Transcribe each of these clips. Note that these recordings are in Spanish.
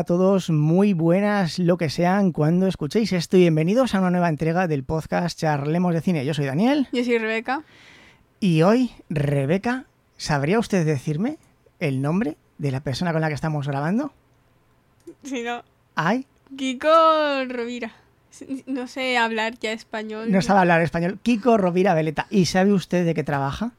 para todos, muy buenas lo que sean cuando escuchéis esto y bienvenidos a una nueva entrega del podcast Charlemos de Cine. Yo soy Daniel. Yo soy Rebeca. Y hoy, Rebeca, ¿sabría usted decirme el nombre de la persona con la que estamos grabando? Si no. ¿Ay? Kiko Rovira. No sé hablar ya español. No sabe hablar español. Kiko Rovira Veleta. ¿Y sabe usted de qué trabaja?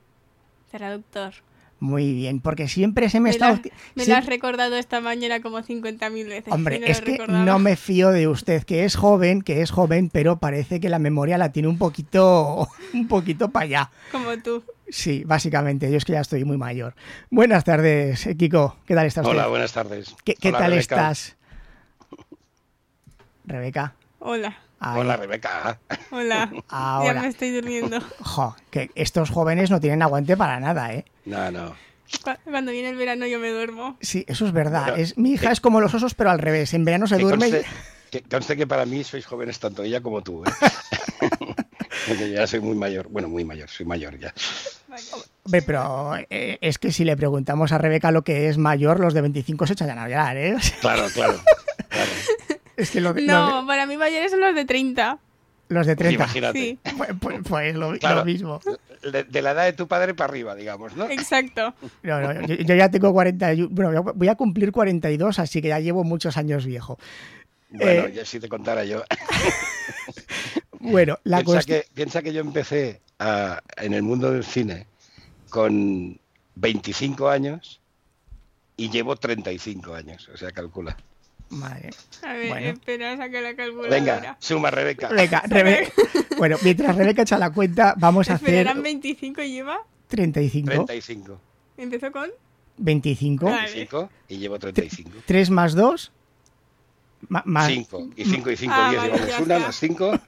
Traductor. Muy bien, porque siempre se me, Me, está... la- me lo has recordado esta mañana como 50.000 veces. Hombre, no es que recordaba. no me fío de usted, que es joven, que es joven, pero parece que la memoria la tiene un poquito, un poquito para allá. Como tú. Sí, básicamente, yo es que ya estoy muy mayor. Buenas tardes, eh, Kiko, ¿qué tal estás? Hola, buenas tardes. ¿Qué, qué tal Rebeca. estás? Rebeca. Hola. Ay, Hola, Rebeca. Hola. Ahora. Ya me estoy durmiendo. jo, que estos jóvenes no tienen aguante para nada, ¿eh? No, no. Cu- Cuando viene el verano yo me duermo. Sí, eso es verdad. Pero, es, mi hija es como los osos, pero al revés. En verano se Que duerme y... que conste que para mí sois jóvenes tanto ella como tú. ¿eh? Porque ya soy muy mayor. Bueno, muy mayor, soy mayor ya. Pero eh, es que si le preguntamos a Rebeca lo que es mayor, los de 25 se echan a llorar, ¿eh? Claro, claro. claro. Es que lo de- No, para mí mayores son los de 30. los de 30. Imagínate. Sí, Pues, pues- pues lo, lo Claro. mismo. De, de la edad de tu padre para arriba, digamos, ¿no? exacto. No, no, yo, yo ya tengo 40, y- bueno, yo voy a cumplir 42, así que ya llevo muchos años viejo. Bueno, Eh, ya si te contara yo. Bueno, la piensa, cuestión... que, piensa que yo empecé a- en el mundo del cine con 25 años y llevo 35 años. O sea, calcula. Madre. A ver, Bueno. espera, saca la calculadora. Venga, suma, Rebeca. Rebeca, Rebe- Bueno, mientras Rebeca echa la cuenta, vamos a hacer eran 25 y lleva. 35. 35. Empezó con. 25. Vale. 25 y llevo 35. 3 más 2. más, 5. Y 5 y 5, Ah, 10. vale, Llevamos una, más 5.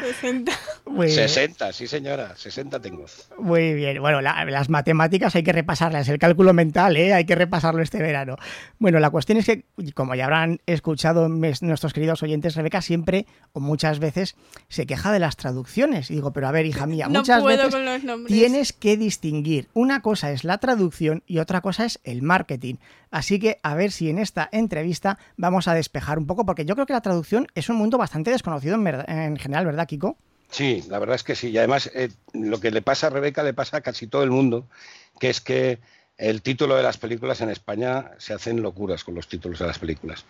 60. muy, 60, sí señora. 60 tengo. muy bien. Bueno, la- las matemáticas hay que repasarlas. El cálculo mental, ¿eh? hay que repasarlo este verano. Bueno, la cuestión es que, como ya habrán escuchado mes- nuestros queridos oyentes, Rebeca siempre o muchas veces se queja de las traducciones. Y digo, pero a ver, hija mía, No muchas puedo veces con los nombres. tienes que distinguir. Una cosa es la traducción y otra cosa es el marketing. Así que a ver si en esta entrevista vamos a despejar un poco, porque yo creo que la traducción es un mundo bastante desconocido en general, ¿verdad, Kiko? Sí, la verdad es que sí. Y además, eh, lo que le pasa a Rebeca le pasa a casi todo el mundo, que es que el título de las películas en España se hacen locuras con los títulos de las películas.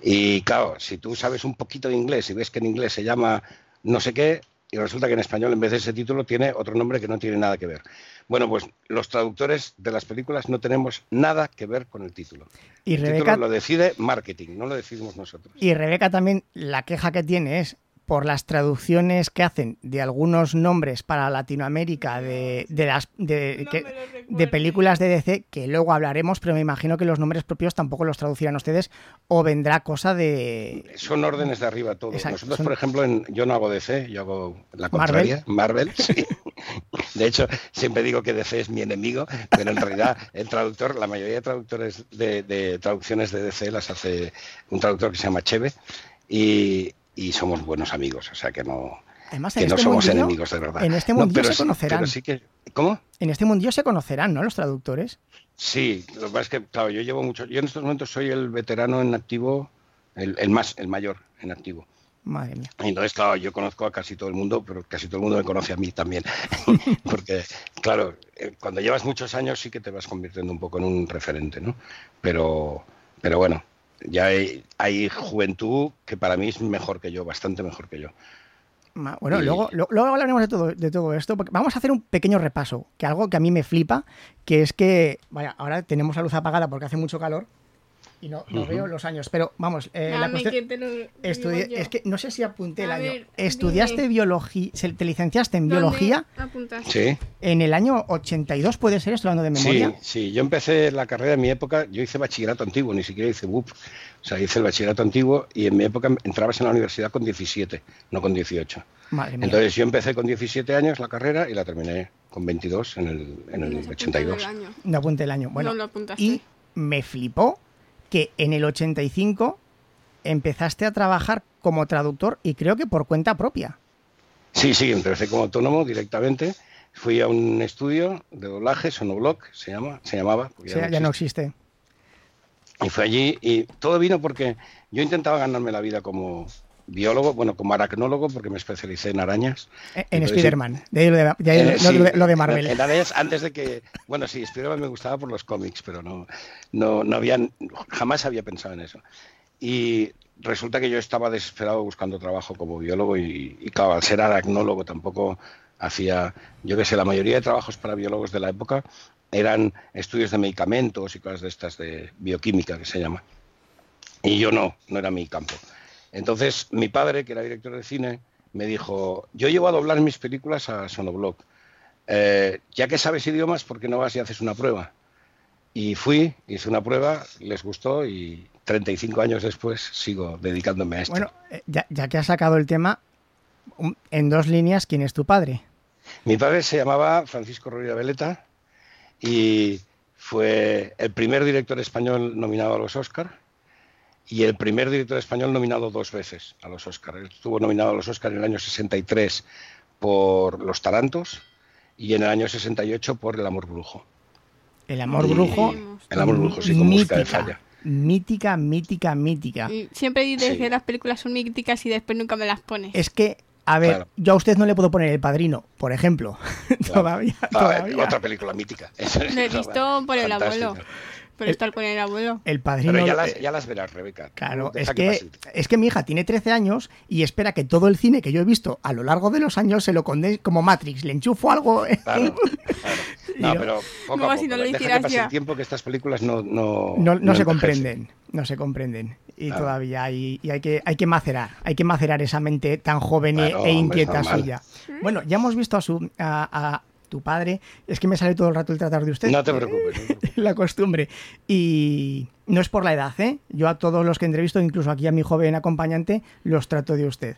Y claro, si tú sabes un poquito de inglés y ves que en inglés se llama no sé qué, y resulta que en español en vez de ese título tiene otro nombre que no tiene nada que ver. Bueno, pues los traductores de las películas no tenemos nada que ver con el título. Y el Rebeca, título lo decide marketing, no lo decidimos nosotros. y Rebeca también, la queja que tiene es por las traducciones que hacen de algunos nombres para Latinoamérica de, de las de, No que- películas de DC que luego hablaremos, pero me imagino que los nombres propios tampoco los traducirán ustedes o vendrá cosa de Son órdenes de arriba todo. Exacto, Nosotros, son- por ejemplo, en- yo no hago DC, yo hago la contraria, Marvel. sí. De hecho, siempre digo que DC es mi enemigo, pero en realidad el traductor, la mayoría de traductores de, de traducciones de DC las hace un traductor que se llama Cheve y, y somos buenos amigos, o sea que no, Además, que no este somos mundillo- enemigos de verdad. en este No, pero se conocerán. sí que, ¿Cómo? En este mundillo se conocerán, ¿no? Los traductores. Sí, lo que pasa es que, claro, yo llevo mucho, yo en estos momentos soy el veterano en activo, el, el más, el mayor en activo. Madre mía. Y Entonces, claro, yo conozco a casi todo el mundo, pero casi todo el mundo me conoce a mí también. Porque, claro, eh, cuando llevas muchos años sí que te vas convirtiendo un poco en un referente, ¿no? Pero, pero bueno, ya hay, hay juventud que para mí es mejor que yo, bastante mejor que yo. Bueno, Y- luego, lo- luego hablaremos de todo, de todo esto, porque vamos a hacer un pequeño repaso, que algo que a mí me flipa, que es que, vaya, ahora tenemos la luz apagada porque hace mucho calor y no, veo los años, pero vamos, eh, la cuestión- que te lo digo estudi- yo. es que no sé si apunté el A año. ver, ¿Estudiaste dime. biología, se- te licenciaste en ¿Dónde biología apuntaste? Sí, en el año 82, puede ser, estoy hablando de sí, memoria. sí. Yo empecé la carrera en mi época, yo hice bachillerato antiguo, ni siquiera hice BUP. O sea, hice el bachillerato antiguo y en mi época entrabas en la universidad con 17, no con 18. Madre mía. Entonces yo empecé con 17 años la carrera y la terminé con 22 en el, en No el has apuntado 82. el año. no apunté el año. Bueno, no lo apuntaste. y me flipó que en el 85 empezaste a trabajar como traductor y creo que por cuenta propia. Sí, sí, empecé como autónomo directamente. Fui a un estudio de doblaje, Sonoblock, se llama, se llamaba. O porque sea, ya no existe. Y fue allí y todo vino porque yo intentaba ganarme la vida como biólogo, bueno, como aracnólogo, porque me especialicé en arañas. En, Spider-Man, de ahí lo de, de, ahí lo, sí, lo de Marvel. En arañas antes de que, bueno, sí, Spider-Man me gustaba por los cómics, pero no, no, no habían, jamás había pensado en eso. Y resulta que yo estaba desesperado buscando trabajo como biólogo y, y claro, al ser aracnólogo tampoco hacía, yo que sé, la mayoría de trabajos para biólogos de la época eran estudios de medicamentos y cosas de estas de bioquímica que se llama. Y yo no, no era mi campo. Entonces mi padre, que era director de cine, me dijo, yo llevo a doblar mis películas a Sonoblock. Eh, ya que sabes idiomas, ¿por qué no vas y haces una prueba? Y fui, hice una prueba, les gustó y 35 años después sigo dedicándome a esto. Bueno, eh, ya, ya, que has sacado el tema, en dos líneas, ¿quién es tu padre? Mi padre se llamaba Francisco Rovira Veleta y fue el primer director español nominado a los Oscar y el primer director español nominado dos veces a los Oscar. Él estuvo nominado a los Oscar en el año 63 por Los Tarantos y en el año 68 por El Amor Brujo. El Amor Brujo. El Amor Brujo, sí, con música de falla. Mítica, mítica, mítica. Y siempre dices sí. que las películas son míticas y después nunca me las pones. Es que, a ver, claro. yo a usted no le puedo poner El Padrino, por ejemplo. Claro. todavía, todavía. Otra película mítica. Lo he visto por el abuelo. Pero estar con el abuelo. El padrino. Pero ya las, ya las verás, Rebeca. Claro, es que, es que mi hija tiene 13 años y espera que todo el cine que yo he visto a lo largo de los años se lo conde como Matrix. Le enchufo algo. Claro, claro. No, pero poco no, a poco. Si no lo Deja que pase ya. el tiempo que estas películas no no, no, no, no se comprenden. No se comprenden. Y Claro. todavía hay, y hay, que, hay que macerar. Hay que macerar esa mente tan joven e- Claro, e inquieta suya. Bueno, ya hemos visto a su. A, a tu padre, es que me sale todo el rato el tratar de usted. No te preocupes. no te preocupes. la costumbre. Y no es por la edad, ¿eh? Yo a todos los que entrevisto, incluso aquí a mi joven acompañante, los trato de usted.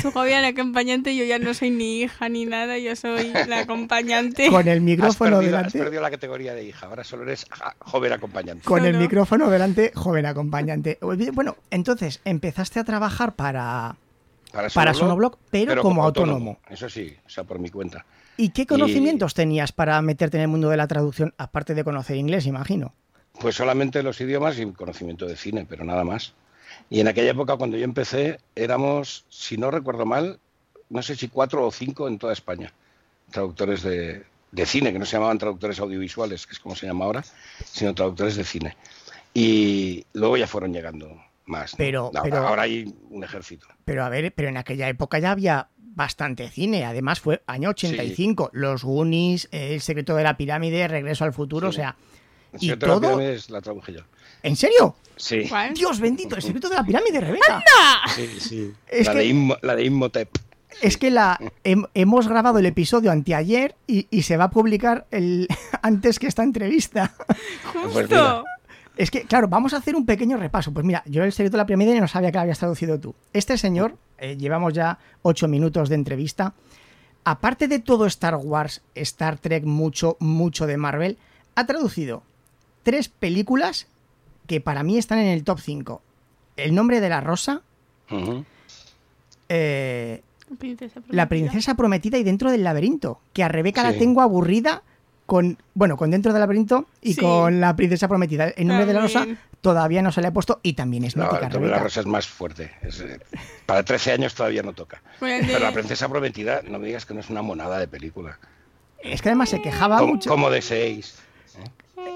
Su joven acompañante, yo ya no soy ni hija ni nada, yo soy la acompañante. Con el Has micrófono has delante. perdido la categoría de hija. Ahora solo eres joven acompañante. Con el micrófono delante, joven acompañante. Bueno, entonces empezaste a trabajar para, para Sonoblock, pero, como autónomo. Eso sí, o sea, por mi cuenta. ¿Y qué conocimientos tenías para meterte en el mundo de la traducción, aparte de conocer inglés, imagino? Pues solamente los idiomas y conocimiento de cine, pero nada más. Y en aquella época, cuando yo empecé, éramos, si no recuerdo mal, no sé si cuatro o cinco en toda España, traductores de, de cine, que no se llamaban traductores audiovisuales, que es como se llama ahora, sino traductores de cine. Y luego ya fueron llegando más. Pero- pero- ahora hay un ejército. Pero a ver, pero en aquella época ya había bastante cine. Además fue año 85. Los Goonies, El secreto de la pirámide, Regreso al futuro, Sí. o sea... El Y secreto de la todo... pirámide es la traduje yo. ¿En serio? Sí, ¿Cuál? Dios bendito, El secreto de la pirámide, Rebeca. sí, sí. Es la, que- de Immo- la de Imhotep. Es que la hem- hemos grabado el episodio anteayer y, y se va a publicar el, antes que esta entrevista. Pues Justo. mira. Es que, claro, vamos a hacer un pequeño repaso. Pues mira, yo el secreto de la pirámide no sabía que lo habías traducido tú. Este señor, eh, llevamos ya ocho minutos de entrevista. Aparte de todo Star Wars, Star Trek, mucho, mucho de Marvel, ha traducido tres películas que para mí están en el top 5. El nombre de la rosa, eh, Princesa La princesa prometida y dentro del laberinto. Que a Rebeca la tengo aburrida con. Bueno, con dentro del laberinto y Sí. con la princesa prometida. El nombre de la rosa todavía no se le ha puesto y también es No, mítica, el Tomé la Rebeca. Rosa es más fuerte. Es, eh, para 13 años todavía no toca. De- Pero la princesa prometida, no me digas que no es una monada de película. Es que además se quejaba Como, mucho. como deseéis. ¿eh?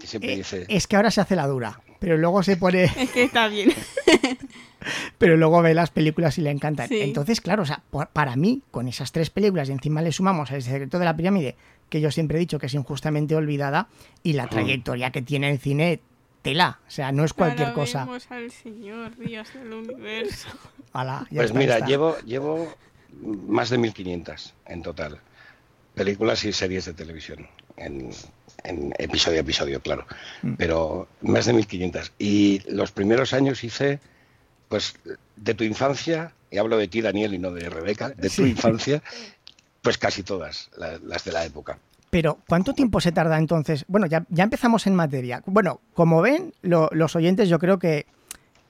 Que siempre Eh, dice. es que ahora se hace la dura. Pero luego se pone. Es que está bien. Pero luego ve las películas y le encantan. Sí. Entonces, claro, o sea, por- para mí, con esas tres películas y encima le sumamos El secreto de la pirámide, que yo siempre he dicho que es injustamente olvidada, y la trayectoria que tiene el cine, tela. O sea, no es cualquier cosa. Alabemos al Señor, Dios del universo. Ala, ya Pues está, mira, está. llevo, llevo más de 1500 en total. Películas y series de televisión. En, en episodio a episodio, claro. Mm. Pero más de 1500. Y los primeros años hice, pues, de tu infancia, y hablo de ti, Daniel, y no de Rebeca, de tu Sí. infancia, pues casi todas, la- las de la época. Pero, ¿cuánto tiempo se tarda entonces? Bueno, ya, ya empezamos en materia. Bueno, como ven, lo- los oyentes, yo creo que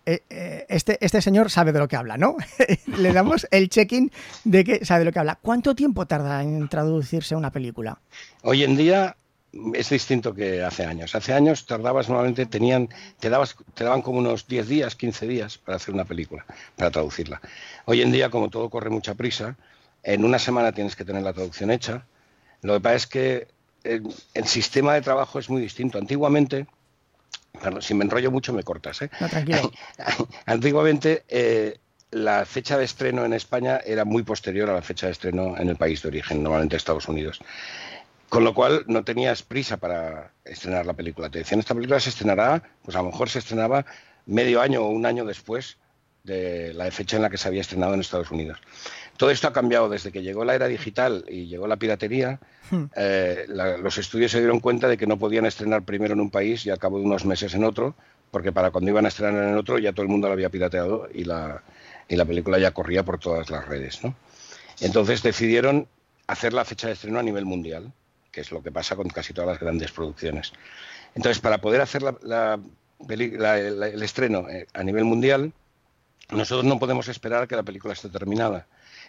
eh, eh, este, este señor sabe de lo que habla, ¿no? Le damos el check-in de que sabe de lo que habla. ¿Cuánto tiempo tarda en traducirse una película? Hoy en día es distinto que hace años. Hace años tardabas normalmente, tenían, te, dabas, te daban como unos 10 días, 15 días para hacer una película, para traducirla. Hoy en día, como todo corre mucha prisa, en una semana tienes que tener la traducción hecha. Lo que pasa es que el, sistema de trabajo es muy distinto. Antiguamente, perdón, si me enrollo mucho me cortas. ¿eh? tranquilo. Antiguamente eh, la fecha de estreno en España era muy posterior a la fecha de estreno en el país de origen, normalmente Estados Unidos. Con lo cual no tenías prisa para estrenar la película. Te decían, esta película se estrenará, pues a lo mejor se estrenaba medio año o un año después de la fecha en la que se había estrenado en Estados Unidos. Todo esto ha cambiado desde que llegó la era digital y llegó la piratería. Hmm. Eh, los estudios se dieron cuenta de que no podían estrenar primero en un país y al cabo de unos meses en otro, porque para cuando iban a estrenar en otro ya todo el mundo lo había pirateado y la, y la película ya corría por todas las redes. ¿no? Entonces decidieron hacer la fecha de estreno a nivel mundial que es lo que pasa con casi todas las grandes producciones. Entonces, para poder hacer el estreno eh, a nivel mundial, nosotros no podemos esperar a que la película esté terminada.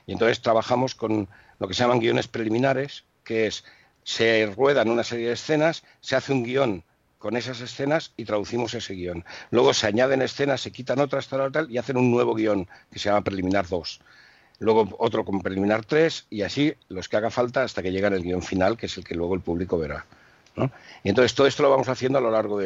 Y entonces trabajamos con lo que se llaman guiones preliminares, que es, se ruedan una serie de escenas, se hace un guion con esas escenas y traducimos ese guion. Luego se añaden escenas, se quitan otras, tal, tal, y hacen un nuevo guion que se llama preliminar 2 luego otro con preliminar 3 y así los que haga falta hasta que llegue el guion final, que es el que luego el público verá. Y entonces todo esto lo vamos haciendo a lo largo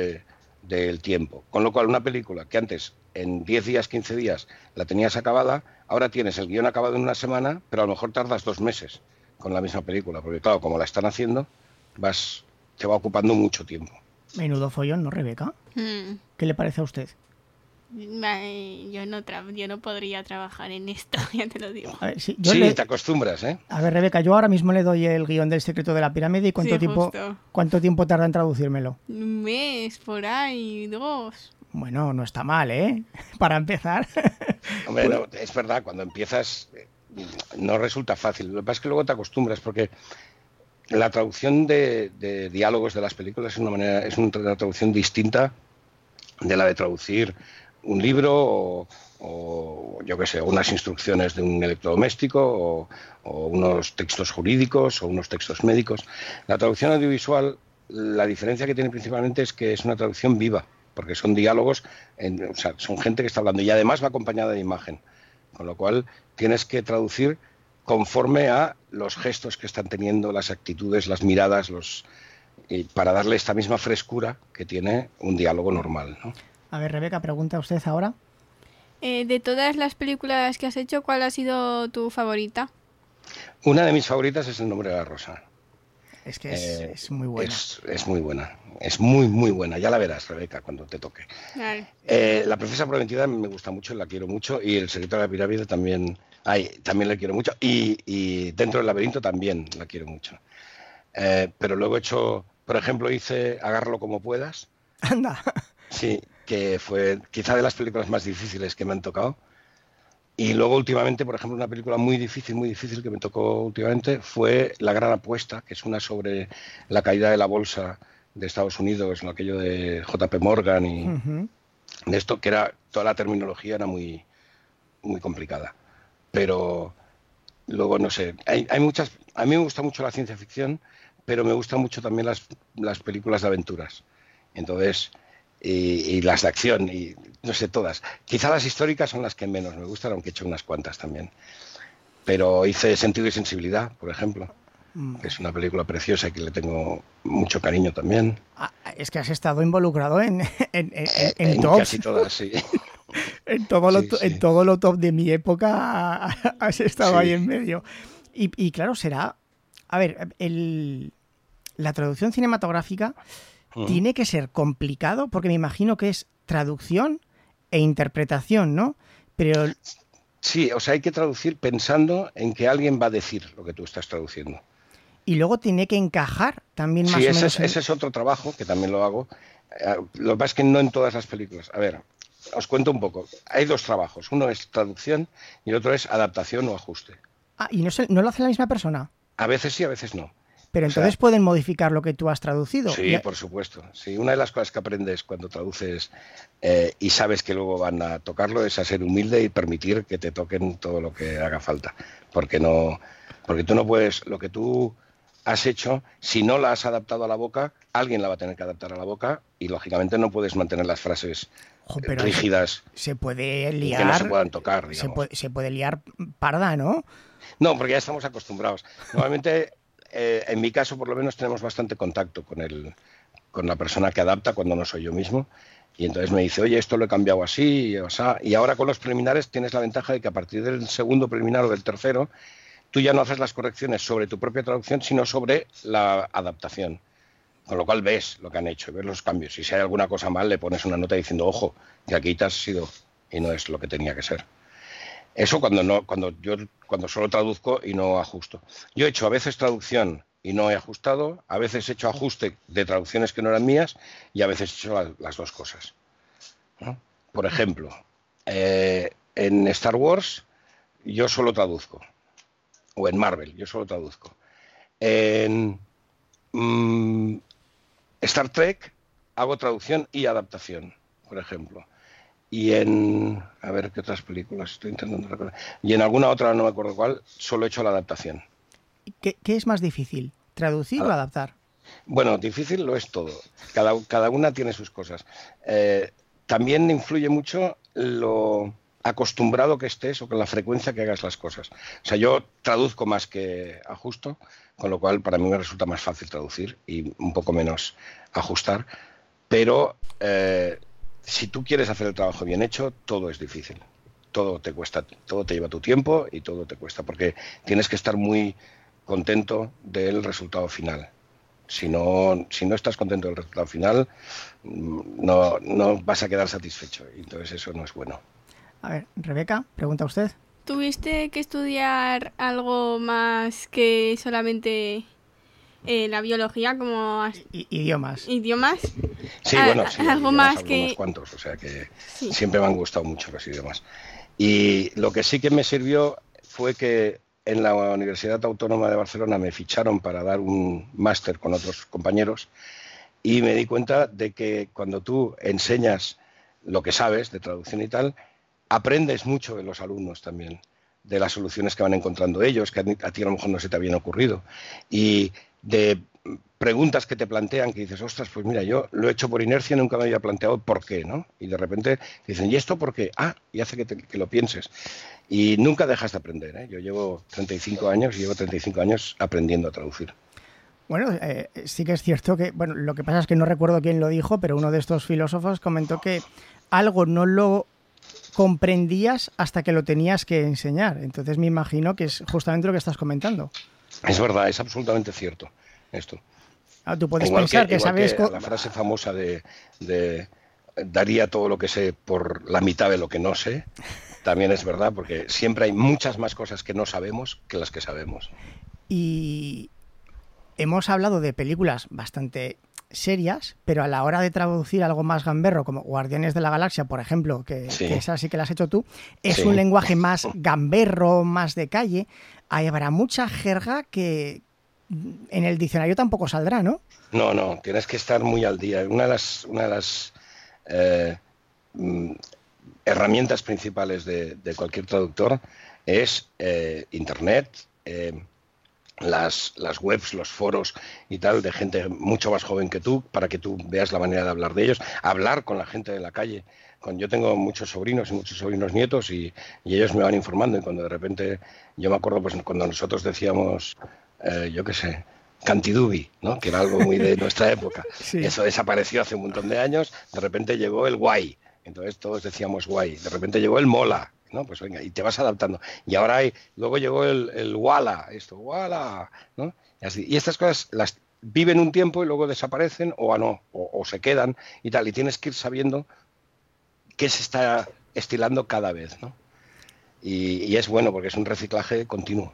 del tiempo. Con lo cual una película que antes en 10 días, 15 días la tenías acabada, ahora tienes el guion acabado en una semana, pero a lo mejor tardas dos meses con la misma película, porque claro, como la están haciendo, vas, te va ocupando mucho tiempo. Menudo follón, ¿no, Rebeca? Hmm. ¿Qué le parece a usted? Yo no, yo no podría trabajar en esto, ya te lo digo. sí, te acostumbras, ¿eh? A ver, Rebeca, yo ahora mismo le doy el guion del secreto de la pirámide y cuánto, tiempo, cuánto tiempo tarda en traducírmelo. Un mes, por ahí, dos. Bueno, no está mal, ¿eh? Para empezar. Hombre, es verdad, cuando empiezas eh, no resulta fácil. Lo que pasa es que luego te acostumbras porque la traducción de, de diálogos de las películas es una manera, es una traducción distinta de la de traducir un libro o, yo qué sé, unas instrucciones de un electrodoméstico o, unos textos jurídicos o unos textos médicos. La traducción audiovisual, la diferencia que tiene principalmente es que es una traducción viva, porque son diálogos, son gente que está hablando y además va acompañada de imagen, con lo cual tienes que traducir conforme a los gestos que están teniendo, las actitudes, las miradas, los, para darle esta misma frescura que tiene un diálogo normal. ¿no? A ver, Rebeca, pregunta usted ahora. Eh, de todas las películas que has hecho, ¿cuál ha sido tu favorita? Una de mis favoritas es El nombre de la rosa. Es que es, eh, muy buena. Es, muy buena. Es muy, muy buena. Ya la verás, Rebeca, cuando te toque. Eh, la Princesa Prometida me gusta mucho, la quiero mucho. Y El secreto de la pirámide también, ay, también la quiero mucho. Y, Dentro del laberinto también la quiero mucho. pero luego he hecho, por ejemplo, hice Agárralo como puedas. Anda. Sí, que fue quizá de las películas más difíciles que me han tocado. Y luego últimamente, por ejemplo, una película muy difícil, muy difícil que me tocó últimamente fue La Gran Apuesta, que es una sobre la caída de la bolsa de Estados Unidos, en aquello de JP Morgan y de esto, que era toda la terminología era muy, muy complicada. Pero luego, no sé, hay, hay muchas, a mí me gusta mucho la ciencia ficción, pero me gustan mucho también las, las películas de aventuras. Entonces, y, las de acción, y no sé, todas. Quizá las históricas son las que menos me gustan, aunque he hecho unas cuantas también. Pero hice Sentido y Sensibilidad, por ejemplo, mm. que es una película preciosa y que le tengo mucho cariño también. Ah, es que has estado involucrado en, en, en, casi todas, sí. en, todo lo, en todo lo top de mi época has estado ahí en medio. Y, y, claro, será. A ver, el, la traducción cinematográfica tiene que ser complicado porque me imagino que es traducción e interpretación, ¿no? Pero... Sí, o sea, hay que traducir pensando en que alguien va a decir lo que tú estás traduciendo. Y luego tiene que encajar también más sí, o menos. Sí, ese es otro trabajo que también lo hago. Eh, lo que pasa es que no en todas las películas. A ver, os cuento un poco. Hay dos trabajos. Uno es traducción y el otro es adaptación o ajuste. Ah, ¿y no, no lo hace la misma persona? A veces sí, a veces no. Pero entonces pueden modificar lo que tú has traducido. Sí, por supuesto. Sí, una de las cosas que aprendes cuando traduces eh, y sabes que luego van a tocarlo es a ser humilde y permitir que te toquen todo lo que haga falta, porque no, porque tú no puedes lo que tú has hecho, si no la has adaptado a la boca, alguien la va a tener que adaptar a la boca y lógicamente no puedes mantener las frases eh, pero rígidas Se puede liar. que no se puedan tocar. se, digamos. puede, se puede liar parda, ¿no? No, porque ya estamos acostumbrados. Normalmente, eh, en mi caso, por lo menos, tenemos bastante contacto con, la persona que adapta cuando no soy yo mismo. Y entonces me dice, oye, esto lo he cambiado así, o sea, y ahora con los preliminares tienes la ventaja de que a partir del segundo preliminar o del tercero, tú ya no haces las correcciones sobre tu propia traducción, sino sobre la adaptación. Con lo cual ves lo que han hecho, ves los cambios. Y si hay alguna cosa mal, le pones una nota diciendo, ojo, que aquí te has sido y no es lo que tenía que ser. Eso cuando no, cuando yo cuando solo traduzco y no ajusto. Yo he hecho a veces traducción y no he ajustado, a veces he hecho ajuste de traducciones que no eran mías y a veces he hecho la- las dos cosas. Por ejemplo, eh, en Star Wars yo solo traduzco, o en Marvel yo solo traduzco. En mm, Star Trek hago traducción y adaptación, por ejemplo. Y en, a ver qué otras películas estoy intentando recordar. Y en alguna otra, no me acuerdo cuál, solo he hecho la adaptación. ¿Qué, qué es más difícil? ¿Traducir o Ah. adaptar? Bueno, difícil lo es todo. Cada, cada una tiene sus cosas. Eh, también influye mucho lo acostumbrado que estés o con la frecuencia que hagas las cosas. O sea, yo traduzco más que ajusto, con lo cual para mí me resulta más fácil traducir y un poco menos ajustar. Pero eh, si tú quieres hacer el trabajo bien hecho, todo es difícil. Todo te cuesta, todo te lleva tu tiempo y todo te cuesta, porque tienes que estar muy contento del resultado final. Si no, si no estás contento del resultado final, mm, no, no vas a quedar satisfecho. Y entonces eso no es bueno. A ver, Rebeca, pregunta usted. ¿Tuviste que estudiar algo más que solamente eh, la biología, como I- idiomas. idiomas? Sí, Ah, bueno, sí, algo idiomas más que- cuantos, o sea que Sí. siempre me han gustado mucho los idiomas. Y lo que sí que me sirvió fue que en la Universidad Autónoma de Barcelona me ficharon para dar un máster con otros compañeros y me di cuenta de que cuando tú enseñas lo que sabes de traducción y tal, aprendes mucho de los alumnos también, de las soluciones que van encontrando ellos, que a ti a ti a lo mejor no se te habían ocurrido, y de preguntas que te plantean que dices, ostras, pues mira, yo lo he hecho por inercia, nunca me había planteado por qué, ¿no? Y de repente dicen, ¿y esto por qué? Ah, y hace que, te- lo pienses. Y nunca dejas de aprender, ¿eh? Yo llevo 35 años y llevo 35 años aprendiendo a traducir. Bueno, eh, sí que es cierto que, bueno, lo que pasa es que no recuerdo quién lo dijo, pero uno de estos filósofos comentó que algo no lo comprendías hasta que lo tenías que enseñar. Entonces me imagino que es justamente lo que estás comentando. Es verdad, es absolutamente cierto esto. Ah, tú puedes igual pensar que, sabes... que la frase famosa de, de, daría todo lo que sé por la mitad de lo que no sé, también es verdad, porque siempre hay muchas más cosas que no sabemos que las que sabemos. Y hemos hablado de películas bastante serias, pero a la hora de traducir algo más gamberro, como Guardianes de la Galaxia, por ejemplo, que, Sí. que esa sí que la has hecho tú, es Sí. un lenguaje más gamberro, más de calle. Ahí habrá mucha jerga que en el diccionario tampoco saldrá, ¿no? No, no, tienes que estar muy al día. Una de las, eh, mm, herramientas principales de, cualquier traductor es eh, Internet, eh, las webs, los foros y tal de gente mucho más joven que tú, para que tú veas la manera de hablar de ellos, hablar con la gente de la calle. Con, yo tengo muchos sobrinos y muchos sobrinos nietos y, y ellos me van informando y cuando de repente, yo me acuerdo pues cuando nosotros decíamos, eh, yo qué sé, Cantidubi, ¿no? que era algo muy de nuestra época. Sí. Eso desapareció hace un montón de años, de repente llegó el guay, entonces todos decíamos guay, de repente llegó el mola, ¿no? Pues venga, y te vas adaptando. Y ahora hay, luego llegó el, el wala, esto, wala, ¿no? Y, así. y estas cosas las viven un tiempo y luego desaparecen o no, o, o se quedan y tal, y tienes que ir sabiendo qué se está estilando cada vez, ¿no? Y, y es bueno porque es un reciclaje continuo.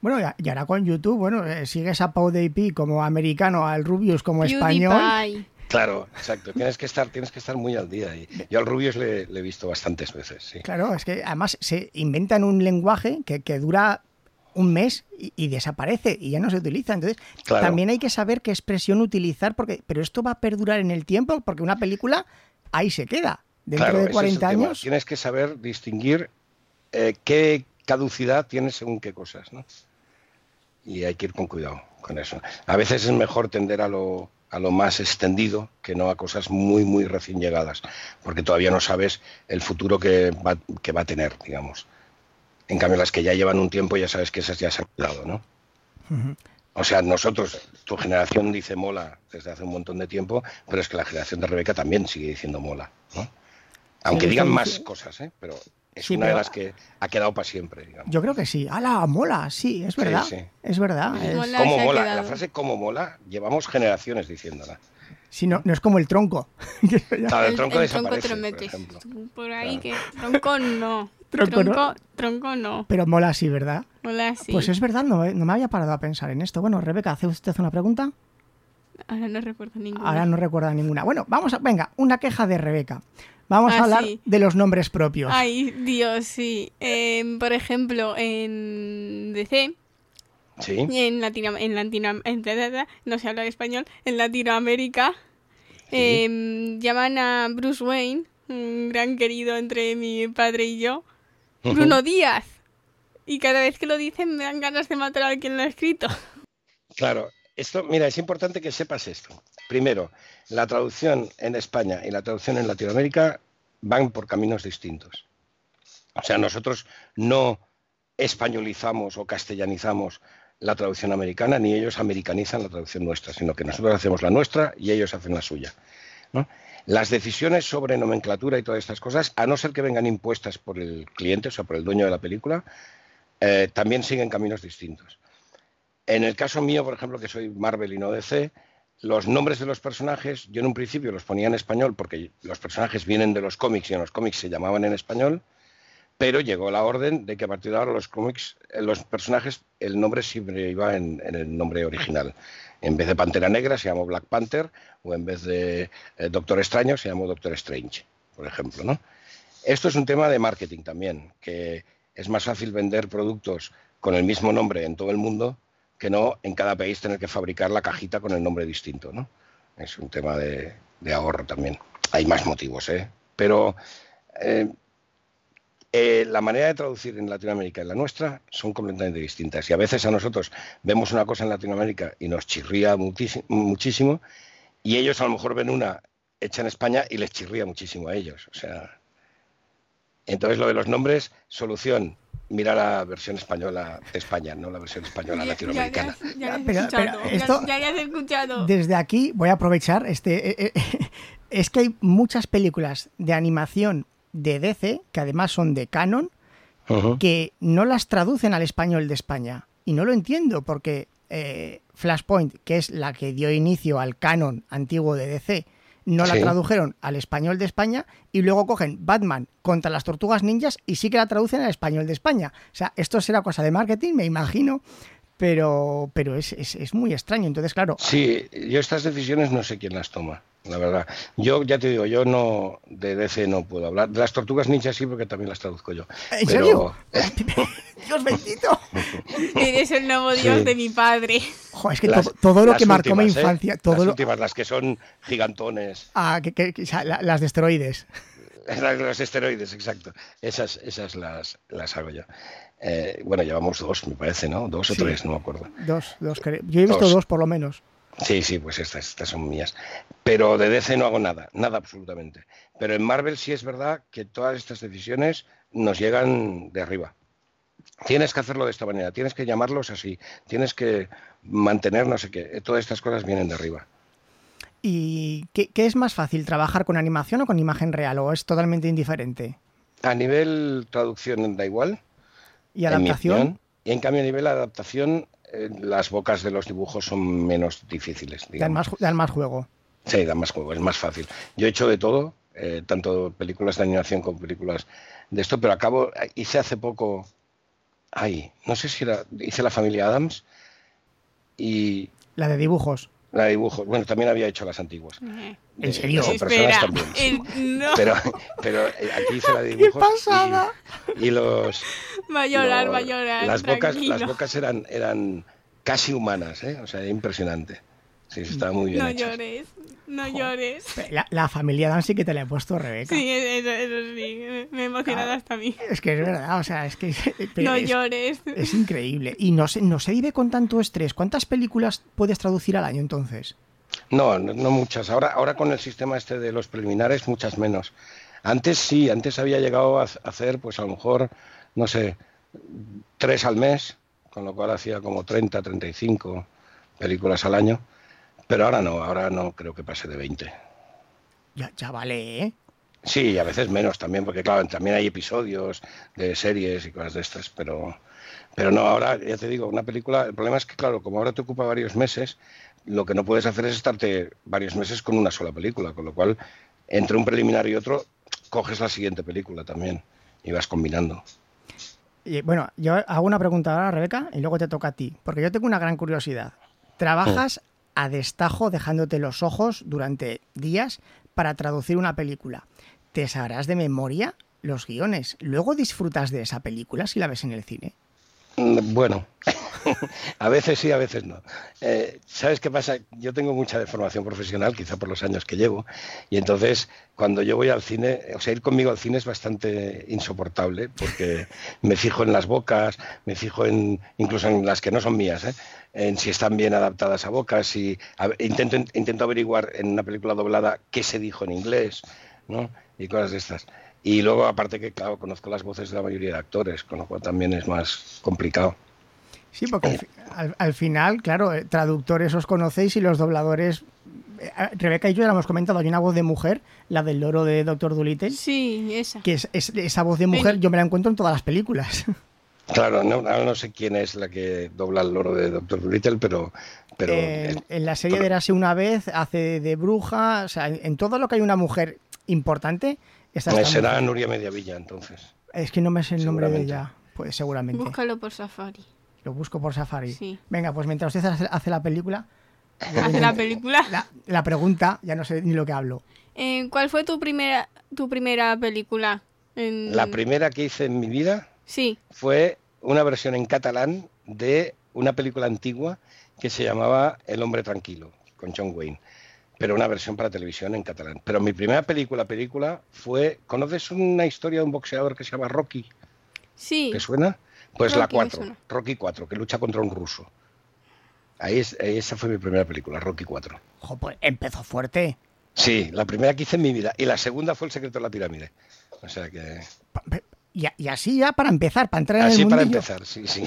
Bueno, y- ahora con YouTube, bueno, eh, sigues a Pau Pi como americano, al Rubius como español. PewDiePie. Claro, exacto. Tienes que estar, tienes que estar muy al día. Y yo al Rubius le, le he visto bastantes veces, sí. Claro, es que además se inventan un lenguaje que, que dura un mes y, y desaparece y ya no se utiliza. Entonces, Claro. también hay que saber qué expresión utilizar, porque, pero esto va a perdurar en el tiempo, porque una película ahí se queda. Dentro Claro, de ese es 40 el tema. años. Tienes que saber distinguir eh, qué caducidad tiene según qué cosas, ¿no? Y hay que ir con cuidado. con eso. A veces es mejor tender a lo, a lo más extendido que no a cosas muy, muy recién llegadas, porque todavía no sabes el futuro que va, que va a tener, digamos. En cambio, las que ya llevan un tiempo ya sabes que esas ya se han dado, ¿no? O sea, nosotros, tu generación dice mola desde hace un montón de tiempo, pero es que la generación de Rebeca también sigue diciendo mola, ¿no? Aunque Sí, digan sí, más sí. cosas, ¿eh? Pero es Sí, una pero- de las que ha quedado para siempre, digamos. Yo creo que sí. ¡Hala, mola! Sí, es verdad. sí. Es verdad. es- Mola. ¿Cómo se ha mola? quedado. La frase ¿cómo mola? Llevamos generaciones diciéndola. Sí, no, no es como el tronco. Claro, el, tronco el tronco desaparece, te lo por metes ahí que tronco no. Tronco no. tronco, no. Pero mola sí, ¿verdad? Hola, sí. Pues es verdad, no, no me había parado a pensar en esto. Bueno, Rebeca, ¿hace usted una pregunta? Ahora no recuerdo ninguna. Ahora no recuerda ninguna. Bueno, vamos a. Venga, una queja de Rebeca. Vamos a Ah, hablar sí. de los nombres propios. Ay, Dios, sí. Em, por ejemplo, en DC, Sí. y en Latino, en Latino, en no sé hablar español, en Latinoamérica, em, llaman a Bruce Wayne, un gran querido entre mi padre y yo, Bruno Díaz. Y cada vez que lo dicen me dan ganas de matar a quien lo ha escrito. Claro, esto, mira, es importante que sepas esto. Primero, la traducción en España y la traducción en Latinoamérica van por caminos distintos. O sea, nosotros no españolizamos o castellanizamos la traducción americana, ni ellos americanizan la traducción nuestra, sino que nosotros hacemos la nuestra y ellos hacen la suya. Las decisiones sobre nomenclatura y todas estas cosas, a no ser que vengan impuestas por el cliente, o sea, por el dueño de la película, eh, también siguen caminos distintos. En el caso mío, por ejemplo, que soy Marvel y no DC, los nombres de los personajes, yo en un principio los ponía en español porque los personajes vienen de los cómics y en los cómics se llamaban en español, pero llegó la orden de que a partir de ahora los cómics, eh, los personajes, el nombre siempre iba en, el nombre original. En vez de Pantera Negra se llamó Black Panther o en vez de eh, Doctor Extraño se llamó Doctor Strange, por ejemplo, ¿no? Esto es un tema de marketing también, que es más fácil vender productos con el mismo nombre en todo el mundo que no en cada país tener que fabricar la cajita con el nombre distinto, ¿no? Es un tema de, ahorro también. Hay más motivos, ¿eh? Pero eh, eh, la manera de traducir en Latinoamérica y la nuestra son completamente distintas. Y a veces a nosotros vemos una cosa en Latinoamérica y nos chirría muchísimo, muchísimo y ellos a lo mejor ven una hecha en España y les chirría muchísimo a ellos. O sea, entonces lo de los nombres, solución, mira la versión española de España, no la versión española Ya- latinoamericana. Ya, ya, Pero- esto- ya, ya has escuchado. Desde aquí voy a aprovechar este. eh, eh, es que hay muchas películas de animación de DC, que además son de canon, que no las traducen al español de España. Y no lo entiendo, porque eh, Flashpoint, que es la que dio inicio al canon antiguo de DC, no la Sí. tradujeron al español de España y luego cogen Batman contra las tortugas ninjas y sí que la traducen al español de España. O sea, esto será cosa de marketing, me imagino, pero, pero es, es- es muy extraño. Entonces, claro, Sí, yo estas decisiones no sé quién las toma, la verdad. Yo ya te digo, yo no de DC no puedo hablar. De las tortugas ninjas sí, porque también las traduzco yo. ¿en Pero- serio? Dios bendito. Eres el nuevo dios Sí. de mi padre. Es que Las- todo, todo lo las que marcó mi ¿eh? infancia, todo las lo, últimas, las que son gigantones, ah, que- que- que- o sea, la- las de esteroides. los esteroides, exacto. Esas, esas las, las hago yo. Eh, bueno, llevamos dos, me parece, ¿no? Dos o Sí. tres, no me acuerdo. Dos, dos. Yo he visto Dos. dos por lo menos. Sí, sí, pues estas, estas son mías. Pero de DC no hago nada, nada absolutamente. Pero en Marvel sí es verdad que todas estas decisiones nos llegan de arriba. Tienes que hacerlo de esta manera, tienes que llamarlos así, tienes que mantener no sé qué. Todas estas cosas vienen de arriba. ¿Y qué, qué es más fácil, trabajar con animación o con imagen real? ¿O es totalmente indiferente? A nivel traducción da igual. ¿Y en adaptación? opinión, y en cambio a nivel adaptación eh, las bocas de los dibujos son menos difíciles. Dan más, dan más juego. Sí, da más juego, es más fácil. Yo he hecho de todo, eh, tanto películas de animación como películas de esto, pero acabo, hice hace poco, ay, no sé si era, hice la familia Adams y La de dibujos. La de dibujos. Bueno, también había hecho las antiguas. ¿En serio? personas también. el- no, Pero, pero eh, aquí hice la de dibujos. pasada! Y, y los. va a llorar, los- va a llorar. Las bocas, las bocas eran, eran casi humanas, ¿eh? O sea, impresionante. Sí, está muy bien. No llores, no llores. La, la familia Dan sí que te la he puesto, Rebeca. Sí, eso, eso sí, me he emocionado hasta a mí. Es que es verdad, o sea, es que No es, llores. es increíble. Y no se, no se vive con tanto estrés. ¿Cuántas películas puedes traducir al año entonces? No, no, no muchas. Ahora, ahora con el sistema este de los preliminares, muchas menos. Antes sí, antes había llegado a ha- hacer, pues a lo mejor, no sé, tres al mes, con lo cual hacía como 30, 35 películas al año. Pero ahora no, ahora no creo que pase de 20. Ya, ya vale, ¿eh? Sí, y a veces menos también, porque claro, también hay episodios de series y cosas de estas, pero, pero no, ahora ya te digo, una película, el problema es que claro, como ahora te ocupa varios meses, lo que no puedes hacer es estarte varios meses con una sola película, con lo cual entre un preliminar y otro coges la siguiente película también y vas combinando. Y, bueno, yo hago una pregunta ahora, Rebeca, y luego te toca a ti, porque yo tengo una gran curiosidad. ¿Trabajas a destajo dejándote los ojos durante días para traducir una película? ¿Te sabrás de memoria los guiones? ¿Luego disfrutas de esa película si la ves en el cine? Mm, Bueno, a veces sí, a veces no. Eh, ¿Sabes qué pasa? Yo tengo mucha deformación profesional, quizá por los años que llevo, y entonces cuando yo voy al cine, o sea, ir conmigo al cine es bastante insoportable, porque me fijo en las bocas, me fijo en incluso en las que no son mías, ¿eh? en si están bien adaptadas a bocas, a- intento, intento averiguar en una película doblada qué se dijo en inglés, ¿no? y cosas de estas. Y luego, aparte que, claro, conozco las voces de la mayoría de actores, con lo cual también es más complicado. Sí, porque al, fi- al- al final, claro, eh, traductores os conocéis y los dobladores... eh, Rebeca y yo ya lo hemos comentado, hay una voz de mujer, la del loro de Doctor Dolittle, Sí, esa. que es, es- esa voz de mujer Penny. yo me la encuentro en todas las películas. Claro, no, no sé quién es la que dobla el loro de Doctor Dolittle, pero... pero en, en la serie de Érase una vez hace de bruja, o sea, en, en todo lo que hay una mujer importante, eh, esta será mujer. Nuria Mediavilla, entonces. Es que no me sé el nombre de ella, pues seguramente. Búscalo por Safari. Lo busco por Safari. Sí. Venga, pues mientras usted hace, hace la película, Hace la película. la, la pregunta, ya no sé ni lo que hablo. Eh, ¿Cuál fue tu primera, tu primera película? En- La primera que hice en mi vida Sí. fue una versión en catalán de una película antigua que se llamaba El hombre tranquilo, con John Wayne, pero una versión para televisión en catalán. Pero mi primera película, película, fue... ¿Conoces una historia de un boxeador que se llama Rocky? Sí. ¿Te suena? Pues la Rocky me 4, suena. Rocky 4, que lucha contra un ruso. Ahí es, ahí esa fue mi primera película, Rocky 4. Ojo, pues empezó fuerte. Sí, la primera que hice en mi vida. Y la segunda fue El secreto de la pirámide. O sea que... Y, así ya para empezar, para entrar en Así el para mundillo. empezar, sí, sí.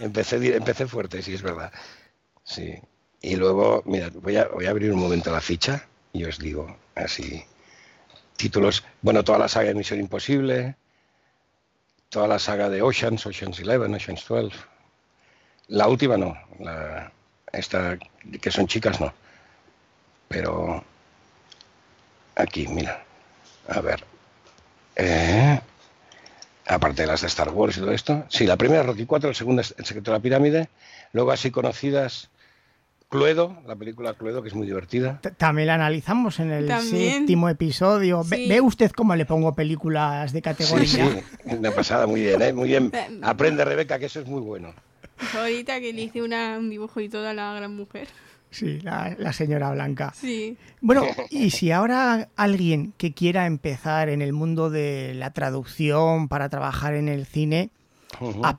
Empecé, empecé fuerte, sí, es verdad. Sí. Y luego, mira, voy a, voy a abrir un momento la ficha y os digo así. Títulos, bueno, toda la saga de Misión Imposible, toda la saga de Oceans, Oceans 11, Oceans 12. La última no, la, esta que son chicas no. Pero aquí, mira, a ver. Eh, aparte de las de Star Wars y todo esto. Sí, la primera Rocky 4, el segundo es El secreto de la pirámide. Luego así conocidas Cluedo, la película Cluedo, que es muy divertida. También la analizamos en el También. séptimo episodio. Ve, Sí. ve usted cómo le pongo películas de Sí, categoría? sí, una pasada, muy bien, ¿eh? muy bien. Aprende, Rebeca, que eso es muy bueno. Ahorita que le hice una- un dibujo y toda la gran mujer. Sí, la, la señora Blanca. Sí. Bueno, y si ahora alguien que quiera empezar en el mundo de la traducción para trabajar en el cine. ¿a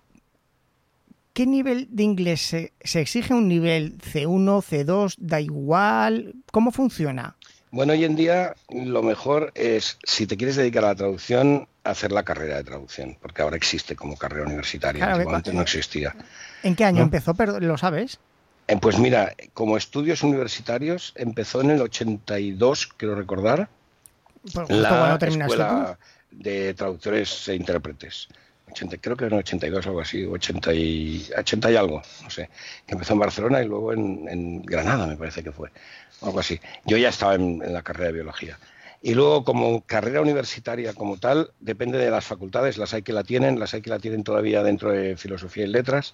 qué nivel de inglés se, se exige? ¿Un nivel C1, C2? ¿Da igual? ¿Cómo funciona? Bueno, hoy en día lo mejor es, si te quieres dedicar a la traducción, hacer la carrera de traducción, porque ahora existe como carrera universitaria, Claro, antiguamente no existía. ¿En qué año ¿No? empezó? ¿Lo sabes? Eh, Pues mira, como estudios universitarios empezó en el 82, quiero recordar, la escuela de traductores e intérpretes. 80, creo que en 82 o algo así, 80 y, 80 y algo, no sé, que empezó en Barcelona y luego en, Granada, me parece que fue, algo así. Yo ya estaba en, la carrera de biología. Y luego, como carrera universitaria como tal, depende de las facultades, las hay que la tienen, las hay que la tienen todavía dentro de filosofía y letras,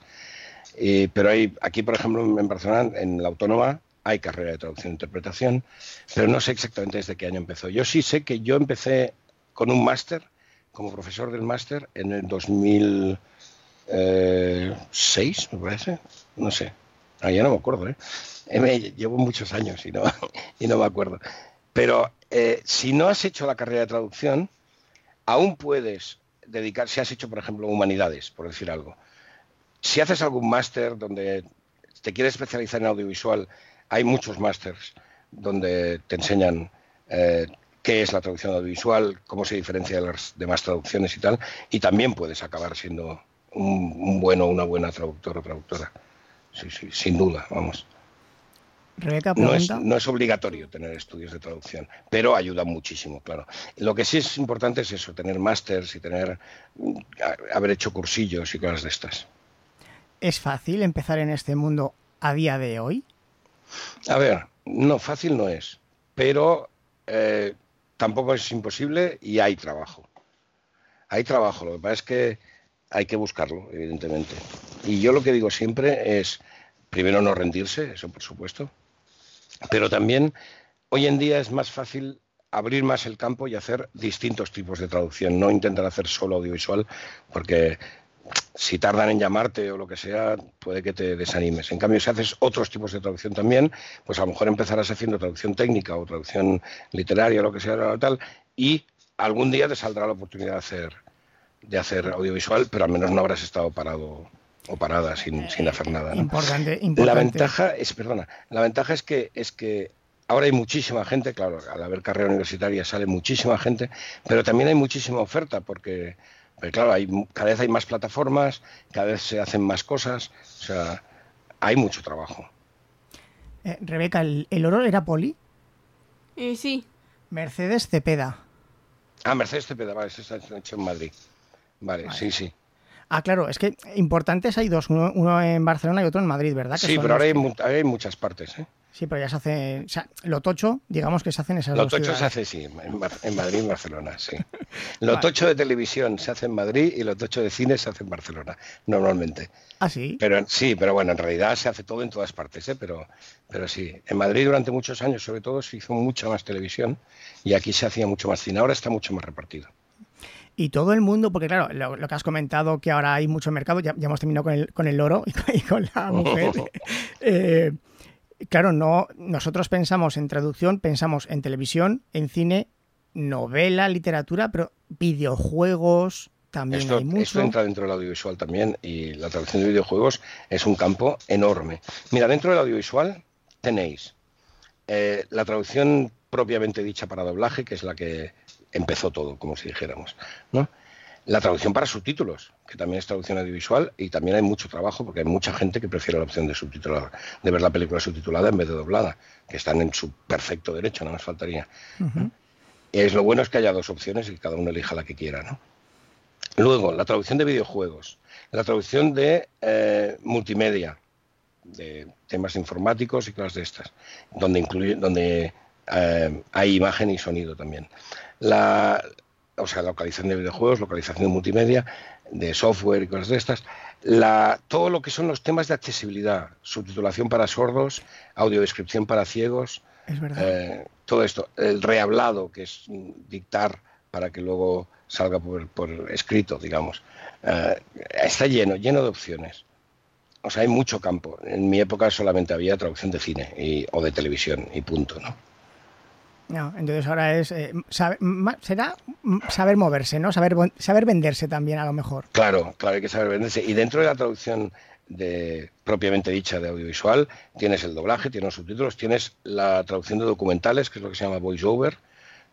pero hay, aquí, por ejemplo, en Barcelona, en la Autónoma, hay carrera de traducción e interpretación, pero no sé exactamente desde qué año empezó. Yo sí sé que yo empecé con un máster, como profesor del máster, en el 2006, me parece, no sé. Ah, ya no me acuerdo, ¿eh? eh llevo muchos años y no, y no me acuerdo. Pero eh, si no has hecho la carrera de traducción, aún puedes dedicar, si has hecho, por ejemplo, humanidades, por decir algo. Si haces algún máster donde te quieres especializar en audiovisual, hay muchos másters donde te enseñan eh, qué es la traducción audiovisual, cómo se diferencia de las demás traducciones y tal, y también puedes acabar siendo un, un bueno, una buena traductora o traductora. Sí, sí, sin duda, vamos. no, es, no es, obligatorio tener estudios de traducción, pero ayuda muchísimo, claro. Lo que sí es importante es eso, tener másters y tener haber hecho cursillos y cosas de estas. ¿Es fácil empezar en este mundo a día de hoy? A ver, no, fácil no es, pero eh, tampoco es imposible y hay trabajo. Hay trabajo, lo que pasa es que hay que buscarlo, evidentemente. Y yo lo que digo siempre es, primero no rendirse, eso por supuesto, pero también hoy en día es más fácil abrir más el campo y hacer distintos tipos de traducción, no intentar hacer solo audiovisual, porque si tardan en llamarte o lo que sea, puede que te desanimes. En cambio, si haces otros tipos de traducción también, pues a lo mejor empezarás haciendo traducción técnica o traducción literaria o lo que sea, tal, y algún día te saldrá la oportunidad de hacer, de hacer audiovisual, pero al menos no habrás estado parado o parada sin, sin hacer nada. Importante, La ventaja es, perdona, la ventaja es que es que ahora hay muchísima gente, claro, al haber carrera universitaria sale muchísima gente, pero también hay muchísima oferta porque pero claro, hay, cada vez hay más plataformas, cada vez se hacen más cosas, o sea, hay mucho trabajo. Eh, Rebeca, ¿el, oro era poli? Eh, sí. Mercedes Cepeda. Ah, Mercedes Cepeda, vale, eso está hecho en Madrid. Vale, sí, sí. Ah, claro, es que importantes hay dos, uno, en Barcelona y otro en Madrid, ¿verdad? sí, pero ahora hay, hay, muchas partes, ¿eh? Sí, pero ya se hace. O sea, lo tocho, digamos que se hace en esas lo dos Lo tocho se hace, sí, en, Madrid y en Barcelona, sí. Lo tocho de televisión se hace en Madrid y lo tocho de cine se hace en Barcelona, normalmente. Ah, sí. Pero sí, pero bueno, en realidad se hace todo en todas partes, ¿eh? Pero, pero sí. En Madrid durante muchos años, sobre todo, se hizo mucha más televisión y aquí se hacía mucho más cine. Ahora está mucho más repartido. Y todo el mundo, porque claro, lo, que has comentado, que ahora hay mucho mercado, ya, hemos terminado con el, con el oro y con, la mujer. eh, claro, no, nosotros pensamos en traducción, pensamos en televisión, en cine, novela, literatura, pero videojuegos también esto, hay mucho. Esto entra dentro del audiovisual también y la traducción de videojuegos es un campo enorme. Mira, dentro del audiovisual tenéis eh, la traducción propiamente dicha para doblaje, que es la que empezó todo, como si dijéramos, ¿no? La traducción para subtítulos, que también es traducción audiovisual y también hay mucho trabajo porque hay mucha gente que prefiere la opción de subtitular, de ver la película subtitulada en vez de doblada, que están en su perfecto derecho, nada más faltaría. Es lo bueno es que haya dos opciones y que cada uno elija la que quiera, ¿no? Luego, la traducción de videojuegos, la traducción de eh, multimedia, de temas informáticos y cosas de estas, donde incluye, donde eh, hay imagen y sonido también. La, o sea, localización de videojuegos, localización de multimedia, de software y cosas de estas, la, todo lo que son los temas de accesibilidad, subtitulación para sordos, audiodescripción para ciegos, eh, todo esto, el rehablado, que es dictar para que luego salga por, escrito, digamos, eh, está lleno, lleno de opciones. O sea, hay mucho campo. En mi época solamente había traducción de cine y, o de televisión y punto, ¿no? No, entonces ahora es eh, será saber moverse, ¿no? Saber saber venderse también a lo mejor. Claro, claro, hay que saber venderse. Y dentro de la traducción de propiamente dicha de audiovisual, tienes el doblaje, tienes los subtítulos, tienes la traducción de documentales, que es lo que se llama voice over,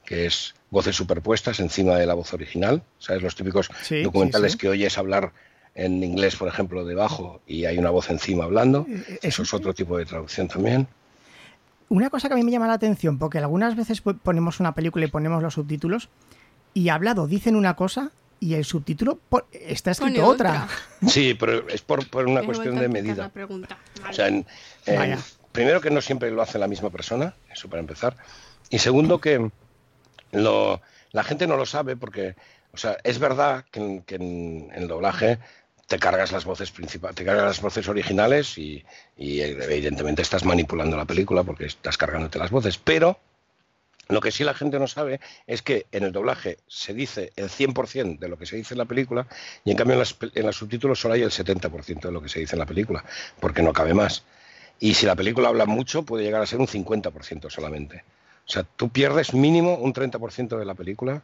que es voces superpuestas encima de la voz original, ¿sabes? Los típicos documentales que oyes hablar en inglés, por ejemplo, debajo y hay una voz encima hablando. Eh, eh, Eso es otro tipo de traducción también. Una cosa que a mí me llama la atención, porque algunas veces ponemos una película y ponemos los subtítulos y hablado dicen una cosa y el subtítulo está escrito otra. Sí, pero es por, una cuestión de medida. O sea, primero que no siempre lo hace la misma persona, eso para empezar. Y segundo que lo, la gente no lo sabe porque, o sea, es verdad que, en, el doblaje te cargas las voces principales, te cargas las voces originales y, evidentemente estás manipulando la película porque estás cargándote las voces, pero lo que sí la gente no sabe es que en el doblaje se dice el 100% de lo que se dice en la película y en cambio en, los subtítulos solo hay el 70% de lo que se dice en la película, porque no cabe más. Y si la película habla mucho, puede llegar a ser un 50% solamente. O sea, tú pierdes mínimo un 30% de la película.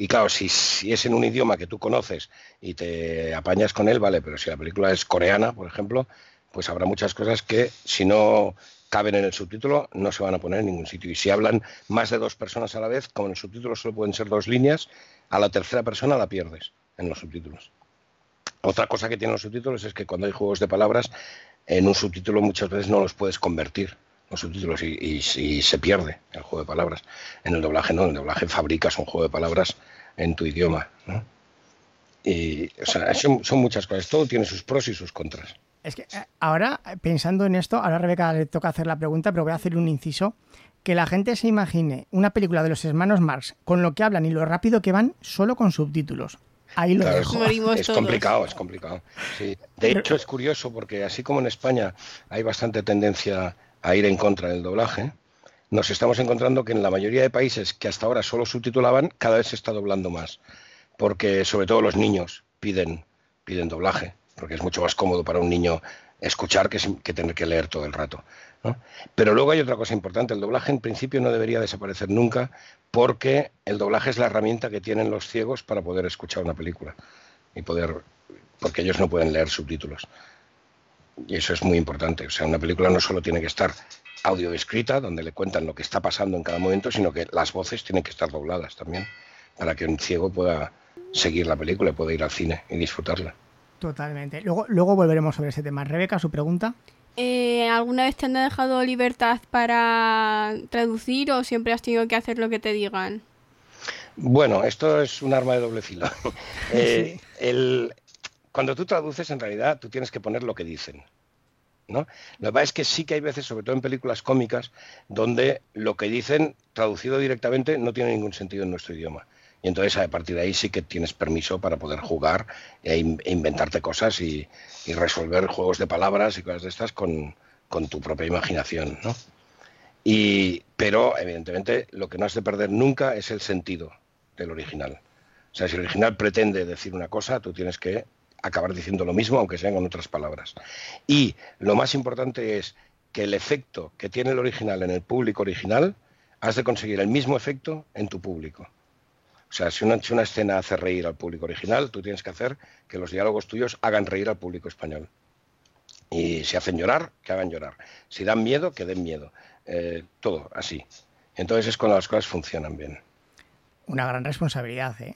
Y claro, si, es en un idioma que tú conoces y te apañas con él, vale, pero si la película es coreana, por ejemplo, pues habrá muchas cosas que si no caben en el subtítulo no se van a poner en ningún sitio. Y si hablan más de dos personas a la vez, como en el subtítulo solo pueden ser dos líneas, a la tercera persona la pierdes en los subtítulos. Otra cosa que tienen los subtítulos es que cuando hay juegos de palabras, en un subtítulo muchas veces no los puedes convertir los subtítulos y, se pierde el juego de palabras. En el doblaje no, en el doblaje fabricas un juego de palabras en tu idioma. Y, o sea, son, son muchas cosas. Todo tiene sus pros y sus contras. Es que eh, ahora, pensando en esto, ahora a Rebeca le toca hacer la pregunta, pero voy a hacer un inciso. Que la gente se imagine una película de los hermanos Marx con lo que hablan y lo rápido que van solo con subtítulos. Ahí lo dejo. Es, complicado, es complicado. De hecho, es curioso porque así como en España hay bastante tendencia a ir en contra del doblaje, nos estamos encontrando que en la mayoría de países que hasta ahora solo subtitulaban, cada vez se está doblando más. Porque sobre todo los niños piden, piden doblaje porque es mucho más cómodo para un niño escuchar que, tener que leer todo el rato. Pero luego hay otra cosa importante, el doblaje en principio no debería desaparecer nunca porque el doblaje es la herramienta que tienen los ciegos para poder escuchar una película y poder, porque ellos no pueden leer subtítulos. Y eso es muy importante. O sea, una película no solo tiene que estar audio escrita, donde le cuentan lo que está pasando en cada momento, sino que las voces tienen que estar dobladas también, para que un ciego pueda seguir la película, pueda ir al cine y disfrutarla. Totalmente. Luego, luego volveremos sobre ese tema. Rebeca, su pregunta. Eh, ¿Alguna vez te han dejado libertad para traducir o siempre has tenido que hacer lo que te digan? Bueno, esto es un arma de doble filo. Eh, cuando tú traduces, en realidad, tú tienes que poner lo que dicen. ¿no? Lo que pasa es que sí que hay veces, sobre todo en películas cómicas, donde lo que dicen, traducido directamente, no tiene ningún sentido en nuestro idioma. Y entonces a partir de ahí sí que tienes permiso para poder jugar e, e inventarte cosas y, resolver juegos de palabras y cosas de estas con, tu propia imaginación. ¿no? Y, pero evidentemente lo que no has de perder nunca es el sentido del original. O sea, si el original pretende decir una cosa, tú tienes que acabar diciendo lo mismo, aunque sean con otras palabras. Y lo más importante es que el efecto que tiene el original en el público original, has de conseguir el mismo efecto en tu público. O sea, si una, escena hace reír al público original, tú tienes que hacer que los diálogos tuyos hagan reír al público español. Y si hacen llorar, que hagan llorar. Si dan miedo, que den miedo. Eh, todo así. Entonces es cuando las cosas funcionan bien. Una gran responsabilidad, ¿eh?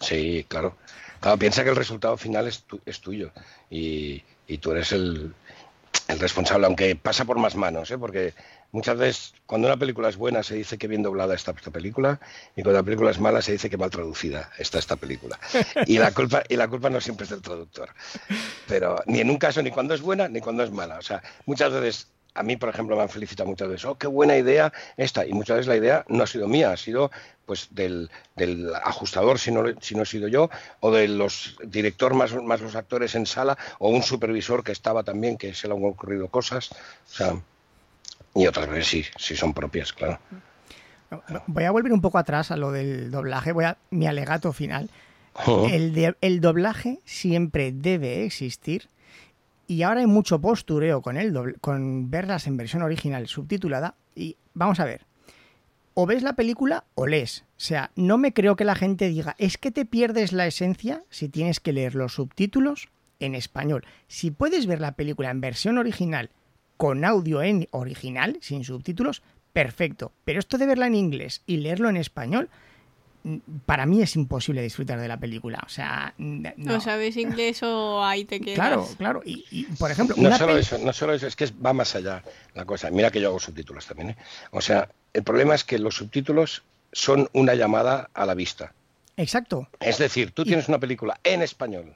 Sí, claro. Claro, piensa que el resultado final es, tuyo y, tú eres el, el, responsable, aunque pasa por más manos, ¿eh? porque Muchas veces, cuando una película es buena, se dice que bien doblada está esta película, y cuando la película es mala, se dice que mal traducida está esta película. Y la culpa, y la culpa no siempre es del traductor. Pero ni en un caso, ni cuando es buena, ni cuando es mala. O sea, muchas veces, a mí, por ejemplo, me han felicitado muchas veces, oh, qué buena idea esta. Y muchas veces la idea no ha sido mía, ha sido pues del, ajustador, si no, si no he sido yo, o de los director más, más los actores en sala, o un supervisor que estaba también, que se le han ocurrido cosas. O sea, y otras veces sí, sí son propias, claro. Voy a volver un poco atrás a lo del doblaje, voy a mi alegato final. el, el doblaje siempre debe existir y ahora hay mucho postureo con, el con verlas en versión original subtitulada y vamos a ver, o ves la película o lees. O sea, no me creo que la gente diga, es que te pierdes la esencia si tienes que leer los subtítulos en español. Si puedes ver la película en versión original con audio en original, sin subtítulos, perfecto. Pero esto de verla en inglés y leerlo en español, para mí es imposible disfrutar de la película. O sea, no, sabes inglés o ahí te quedas. Claro, claro. Y, por ejemplo, no solo eso, no solo eso, es que va más allá la cosa. Mira que yo hago subtítulos también. ¿eh? O sea, el problema es que los subtítulos son una llamada a la vista. Exacto. Es decir, tú tienes una película en español,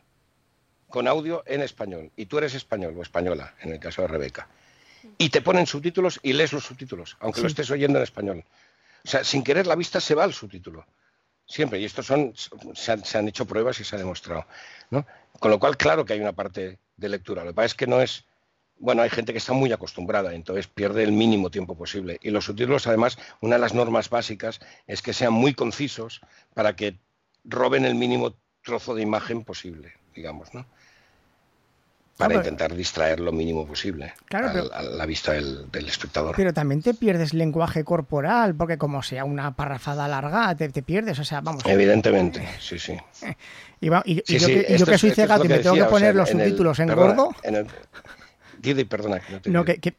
con audio en español, y tú eres español o española, en el caso de Rebeca y te ponen subtítulos y lees los subtítulos, aunque lo estés oyendo en español. O sea, sin querer la vista se va al subtítulo. Siempre. Y estos son, se han, hecho pruebas y se ha demostrado. ¿no? Con lo cual, claro que hay una parte de lectura. Lo que pasa es que no es. Bueno, hay gente que está muy acostumbrada, entonces pierde el mínimo tiempo posible. Y los subtítulos, además, una de las normas básicas es que sean muy concisos para que roben el mínimo trozo de imagen posible, digamos, ¿no? Para intentar distraer lo mínimo posible a, la vista del, espectador. Pero también te pierdes lenguaje corporal, porque como sea una parrafada larga, te, pierdes, o sea, vamos. Evidentemente, sí, sí. y, yo, que, soy cegato y me tengo que poner los subtítulos en, gordo. perdona.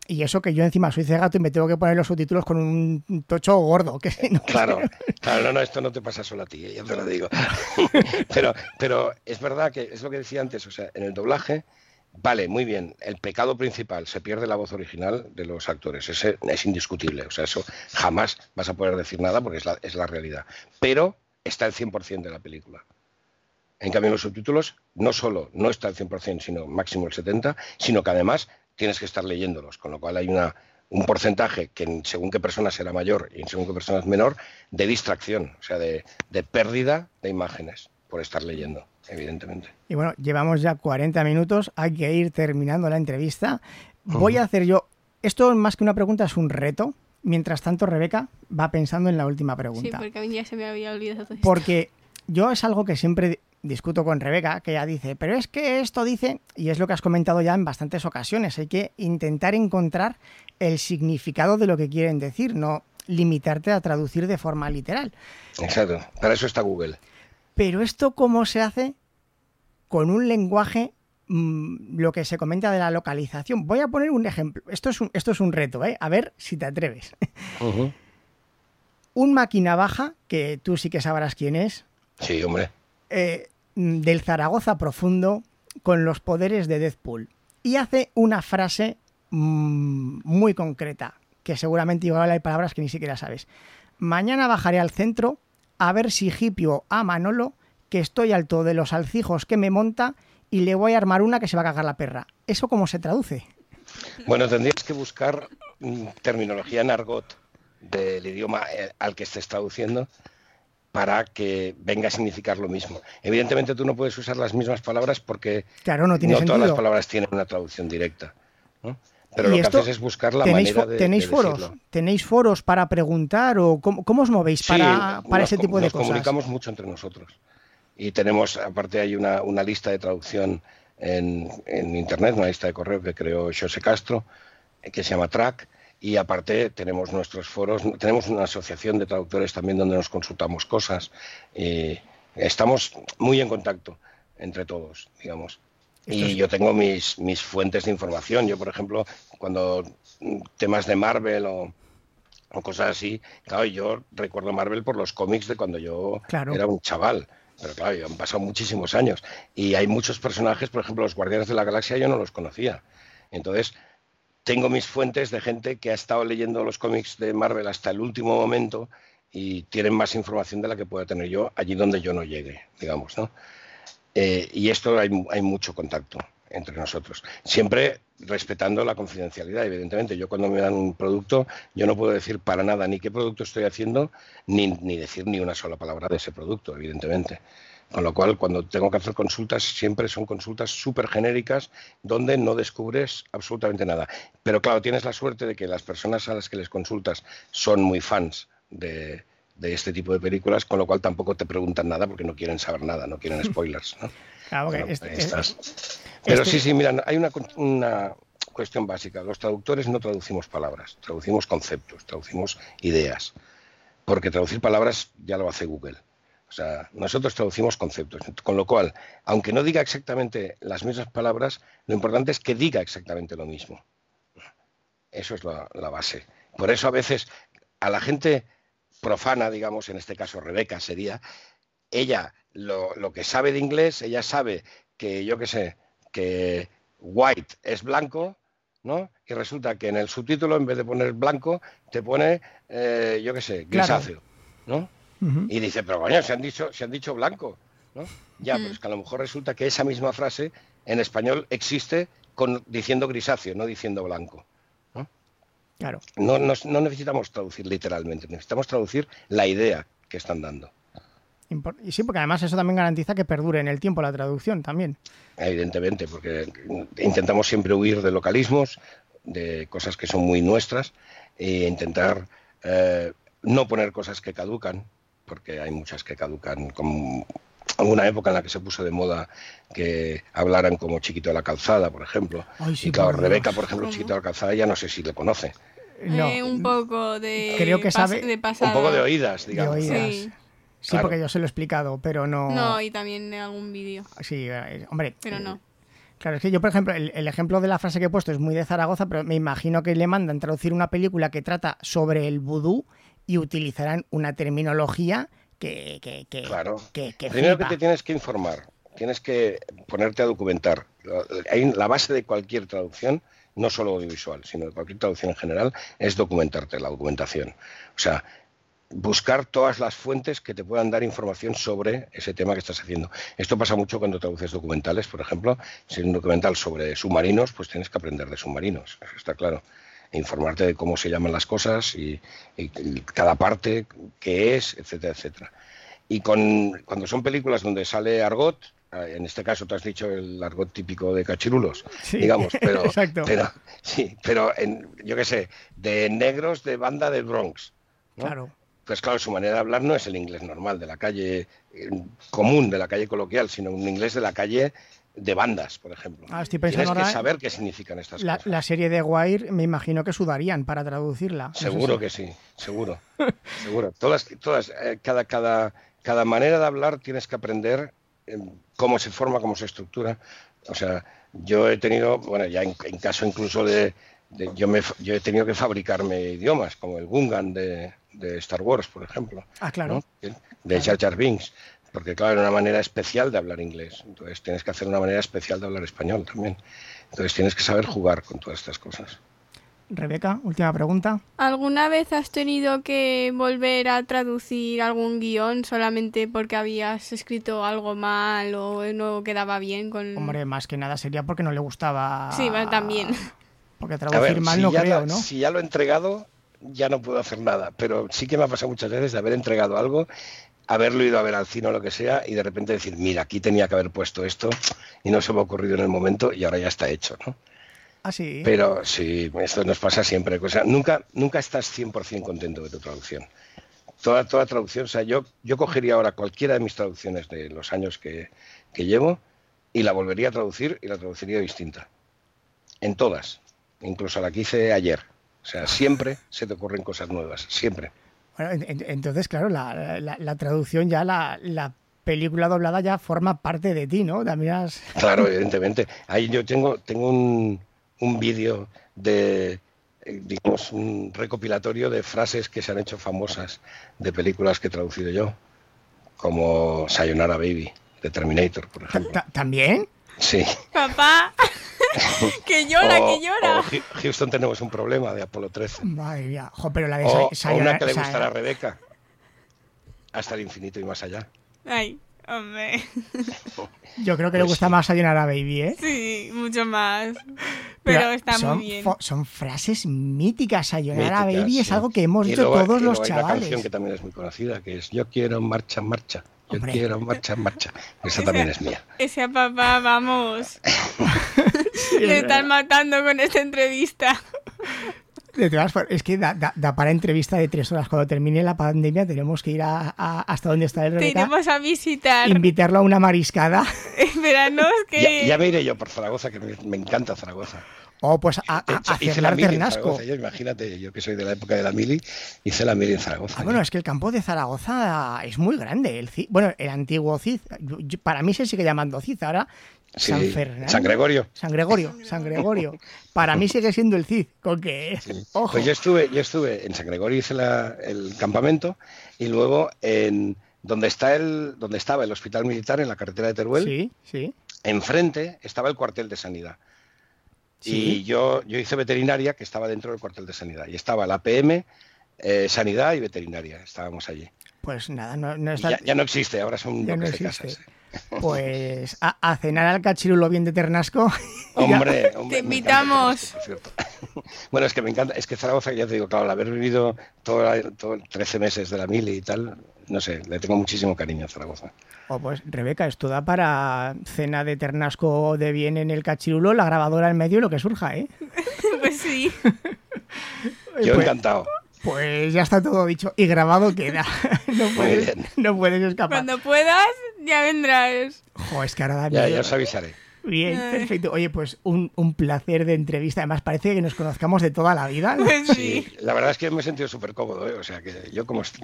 y eso que yo encima soy cegato y me tengo que poner los subtítulos con un tocho gordo. Que claro, claro, no, no, esto no te pasa solo a ti, eh, ya te lo digo. pero, pero es verdad que es lo que decía antes, o sea, en el doblaje Vale, muy bien. El pecado principal, se pierde la voz original de los actores. Ese es indiscutible. O sea, eso jamás vas a poder decir nada porque es la, realidad. Pero está el 100% de la película. En cambio, en los subtítulos no solo no está el 100%, sino máximo el 70%, sino que además tienes que estar leyéndolos, con lo cual hay una, un porcentaje que según qué persona será mayor y según qué persona es menor, de distracción, o sea, de pérdida de imágenes por estar leyendo evidentemente. Y bueno, llevamos ya 40 minutos, hay que ir terminando la entrevista. Voy a hacer yo, esto más que una pregunta es un reto. Mientras tanto, Rebeca va pensando en la última pregunta. Sí, porque a mí ya se me había olvidado todo Porque yo es algo que siempre discuto con Rebeca, que ella dice, pero es que esto dice, y es lo que has comentado ya en bastantes ocasiones, hay que intentar encontrar el significado de lo que quieren decir, no limitarte a traducir de forma literal. Exacto, para eso está Google. Pero esto cómo se hace con un lenguaje, mm, lo que se comenta de la localización. Voy a poner un ejemplo. Esto es un, esto es un reto, ¿eh? A ver si te atreves. un máquina baja, que tú sí que sabrás quién es. Sí, hombre. Eh, del Zaragoza profundo con los poderes de Deadpool. Y hace una frase mm, muy concreta, que seguramente igual hay palabras que ni siquiera sabes. Mañana bajaré al centro a ver si hipio a Manolo, que estoy alto de los alcijos que me monta y le voy a armar una que se va a cagar la perra. ¿Eso cómo se traduce? Bueno, tendrías que buscar mm, terminología en argot del idioma eh, al que estés traduciendo para que venga a significar lo mismo. Evidentemente tú no puedes usar las mismas palabras porque claro, no, tiene todas las palabras tienen una traducción directa. Pero lo que haces es buscar la manera de ¿Tenéis foros? ¿Tenéis foros para preguntar o cómo, os movéis para, para ese tipo de cosas? Nos comunicamos mucho entre nosotros. Y tenemos, aparte hay una, una lista de traducción en, en, Internet, una lista de correo que creó José Castro, eh, que se llama Track. Y aparte tenemos nuestros foros, tenemos una asociación de traductores también donde nos consultamos cosas. Y estamos muy en contacto entre todos, digamos. Y yo tengo mis, mis fuentes de información. Yo, por ejemplo, cuando temas de Marvel o, cosas así, claro, yo recuerdo Marvel por los cómics de cuando yo era un chaval. Pero claro, han pasado muchísimos años. Y hay muchos personajes, por ejemplo, los Guardianes de la Galaxia yo no los conocía. Entonces, tengo mis fuentes de gente que ha estado leyendo los cómics de Marvel hasta el último momento y tienen más información de la que pueda tener yo allí donde yo no llegue, digamos, ¿no? Eh, y esto hay, mucho contacto entre nosotros. Siempre respetando la confidencialidad, evidentemente. Yo cuando me dan un producto, yo no puedo decir para nada ni qué producto estoy haciendo, ni, ni decir ni una sola palabra de ese producto, evidentemente. Con lo cual, cuando tengo que hacer consultas, siempre son consultas súper genéricas donde no descubres absolutamente nada. Pero claro, tienes la suerte de que las personas a las que les consultas son muy fans de, de este tipo de películas, con lo cual tampoco te preguntan nada porque no quieren saber nada, no quieren spoilers. ¿no? Pero sí, sí, mira, hay una, una cuestión básica. Los traductores no traducimos palabras, traducimos conceptos, traducimos ideas. Porque traducir palabras ya lo hace Google. O sea, nosotros traducimos conceptos. Con lo cual, aunque no diga exactamente las mismas palabras, lo importante es que diga exactamente lo mismo. Eso es la, la base. Por eso a veces a la gente profana, digamos, en este caso Rebeca sería, ella lo, lo que sabe de inglés, ella sabe que, yo qué sé, que white es blanco, ¿no? Y resulta que en el subtítulo, en vez de poner blanco, te pone, eh, yo qué sé, grisáceo, ¿no? Y dice, pero coño, se han dicho, se han dicho blanco, ¿no? Ya, pues es que a lo mejor resulta que esa misma frase en español existe con, diciendo grisáceo, no diciendo blanco. Claro. No, no, necesitamos traducir literalmente, necesitamos traducir la idea que están dando. Y sí, porque además eso también garantiza que perdure en el tiempo la traducción también. Evidentemente, porque intentamos siempre huir de localismos, de cosas que son muy nuestras, e intentar eh, no poner cosas que caducan, porque hay muchas que caducan con alguna época en la que se puso de moda que hablaran como Chiquito de la Calzada, por ejemplo. y claro, Rebeca, por ejemplo, Chiquito de la Calzada, ya no sé si le conoce. Eh, un poco de. Creo que sabe. un poco de oídas, digamos. Sí. Porque yo se lo he explicado, pero no. No, y también en algún vídeo. Sí, eh, hombre. Pero no. Claro, es que yo, por ejemplo, el, ejemplo de la frase que he puesto es muy de Zaragoza, pero me imagino que le mandan traducir una película que trata sobre el vudú y utilizarán una terminología que... que, que claro. Primero que te tienes que informar, tienes que ponerte a documentar. La base de cualquier traducción, no solo audiovisual, sino de cualquier traducción en general, es documentarte, la documentación. O sea, buscar todas las fuentes que te puedan dar información sobre ese tema que estás haciendo. Esto pasa mucho cuando traduces documentales, por ejemplo. Si es un documental sobre submarinos, pues tienes que aprender de submarinos, eso está claro. E informarte de cómo se llaman las cosas y, cada parte, qué es, etcétera, etcétera. Y con, cuando son películas donde sale argot, eh, en este caso te has dicho el argot típico de cachirulos, digamos, pero, pero, sí, pero en, yo qué sé, de negros de banda del Bronx. Claro. Pues claro, su manera de hablar no es el inglés normal, de la calle eh, común, de la calle coloquial, sino un inglés de la calle de bandas, por ejemplo. Ah, estoy Tienes que saber qué significan estas la, cosas. La serie de Wire me imagino que sudarían para traducirla. Seguro que sí, seguro. seguro. Todas, todas, eh, cada, cada, cada manera de hablar tienes que aprender eh, cómo se forma, cómo se estructura. O sea, yo he tenido, bueno, ya en, caso incluso de, yo, me, yo he tenido que fabricarme idiomas, como el Gungan de, de Star Wars, por ejemplo. Ah, claro. De Jar Jar Binks. Porque, claro, era una manera especial de hablar inglés. Entonces tienes que hacer una manera especial de hablar español también. Entonces tienes que saber jugar con todas estas cosas. Rebeca, última pregunta. ¿Alguna vez has tenido que volver a traducir algún guion solamente porque habías escrito algo mal o no quedaba bien con... Hombre, más que nada sería porque no le gustaba... Sí, también. Porque traducir mal no creo, ¿no? Si ya lo he entregado, ya no puedo hacer nada. Pero sí que me ha pasado muchas veces de haber entregado algo, haberlo ido a ver al cine o lo que sea, y de repente decir, mira, aquí tenía que haber puesto esto y no se me ha ocurrido en el momento y ahora ya está hecho, ¿no? Ah, sí. Pero sí, esto nos pasa siempre. O sea, nunca, nunca estás 100% contento de tu traducción. Toda, toda traducción, o sea, yo, yo cogería ahora cualquiera de mis traducciones de los años que, que llevo y la volvería a traducir y la traduciría distinta. En todas, incluso la que hice ayer. O sea, siempre se te ocurren cosas nuevas, siempre. Bueno, entonces, claro, la, la, traducción ya, la, la, película doblada ya forma parte de ti, ¿no? También Claro, evidentemente. Ahí yo tengo, tengo un, un vídeo de, eh, digamos, un recopilatorio de frases que se han hecho famosas de películas que he traducido yo, como Sayonara Baby, de Terminator, por ejemplo. ¿También? Sí. Papá. que llora, que llora. Houston tenemos un problema de Apolo 13. Madre mía. pero la de o, una que le gustará a Rebeca. Hasta el infinito y más allá. Ay, hombre. Yo creo que le pues gusta más a Baby, ¿eh? Sí, mucho más. Pero, está muy bien. Son frases míticas. Sayonara Baby es algo que hemos dicho todos los chavales. Hay una canción que también es muy conocida, que es Yo quiero marcha, marcha. Yo quiero marcha, marcha. Esa también es mía. Ese papá, vamos. Le están matando con esta entrevista. es que da, para entrevista de tres horas. Cuando termine la pandemia tenemos que ir a, hasta donde está el Rebeca. Tenemos a visitar. Invitarlo a una mariscada. Esperanos que... Ya, me iré yo por Zaragoza, que me encanta Zaragoza. O oh, pues a, a, hice la Ternasco. Yo, imagínate, yo que soy de la época de la mili, hice la mili en Zaragoza. Ah, bueno, es que el campo de Zaragoza es muy grande. El bueno, el antiguo CID, para mí se sigue llamando CID, ahora San Fernando. San Gregorio. San Gregorio, San Gregorio. Para mí sigue siendo el CID, con que, ojo. Pues yo estuve, yo estuve en San Gregorio, hice el campamento, y luego en donde, está el, donde estaba el hospital militar, en la carretera de Teruel, sí, sí. enfrente estaba el cuartel de sanidad. Y yo, yo hice veterinaria, que estaba dentro del cuartel de sanidad. Y estaba la PM, eh, sanidad y veterinaria. Estábamos allí. Pues nada, no, está... ya, no existe, ahora son ya de casas. Pues a, cenar al cachirulo bien de Ternasco. Hombre, te invitamos. bueno, es que me encanta, es que Zaragoza, ya te digo, claro, al haber vivido todo, todo 13 meses de la mili y tal, no sé, le tengo muchísimo cariño a Zaragoza. Oh, pues Rebeca, esto da para cena de ternasco de bien en el cachirulo, la grabadora en medio y lo que surja, ¿eh? pues sí. Yo pues, encantado. Pues ya está todo dicho y grabado queda. No puedes, no puedes escapar. Cuando puedas, Ya vendrás. Jo, es que ahora da Ya, miedo. ya os avisaré. Bien, Ay. perfecto. Oye, pues un, un placer de entrevista. Además, parece que nos conozcamos de toda la vida. ¿no? Pues Sí, sí. la verdad es que me he sentido súper cómodo, ¿eh? o sea que yo como, te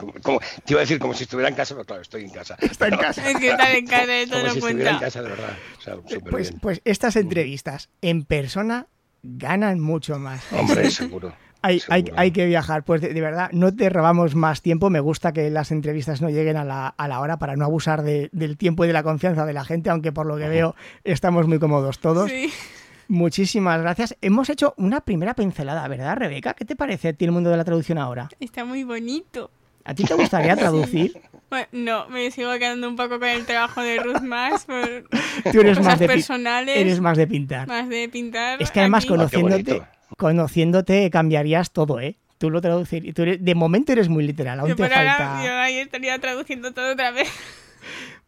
iba a decir como si estuviera en casa, pero claro, estoy en casa. Está en casa. Es que estar en casa de Como todo si estuviera en casa, de verdad. O sea, súper Pues, bien. pues estas entrevistas en persona ganan mucho más. Hombre, seguro. Hay, hay, hay que viajar. Pues de, de verdad, no te robamos más tiempo. Me gusta que las entrevistas no lleguen a la, a la hora para no abusar de- del tiempo y de la confianza de la gente, aunque por lo que veo estamos muy cómodos todos. Sí. Muchísimas gracias. Hemos hecho una primera pincelada, ¿verdad, Rebeca? ¿Qué te parece a ti el mundo de la traducción ahora? Está muy bonito. ¿A ti te gustaría traducir? Bueno, no, me sigo quedando un poco con el trabajo de Ruth más por Tú eres cosas más de, personales, eres más de pintar. más de pintar. Es que además aquí. Conociéndote. Conociéndote cambiarías todo, ¿eh? Tú lo traducir, tú eres- de momento eres muy literal, aún Yo te ahora, falta. yo ahí estaría traduciendo todo otra vez.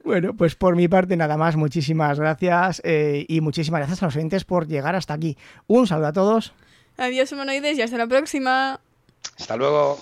Bueno, pues por mi parte nada más, muchísimas gracias eh, y muchísimas gracias a los oyentes por llegar hasta aquí. Un saludo a todos. Adiós, humanoides, y hasta la próxima. Hasta luego.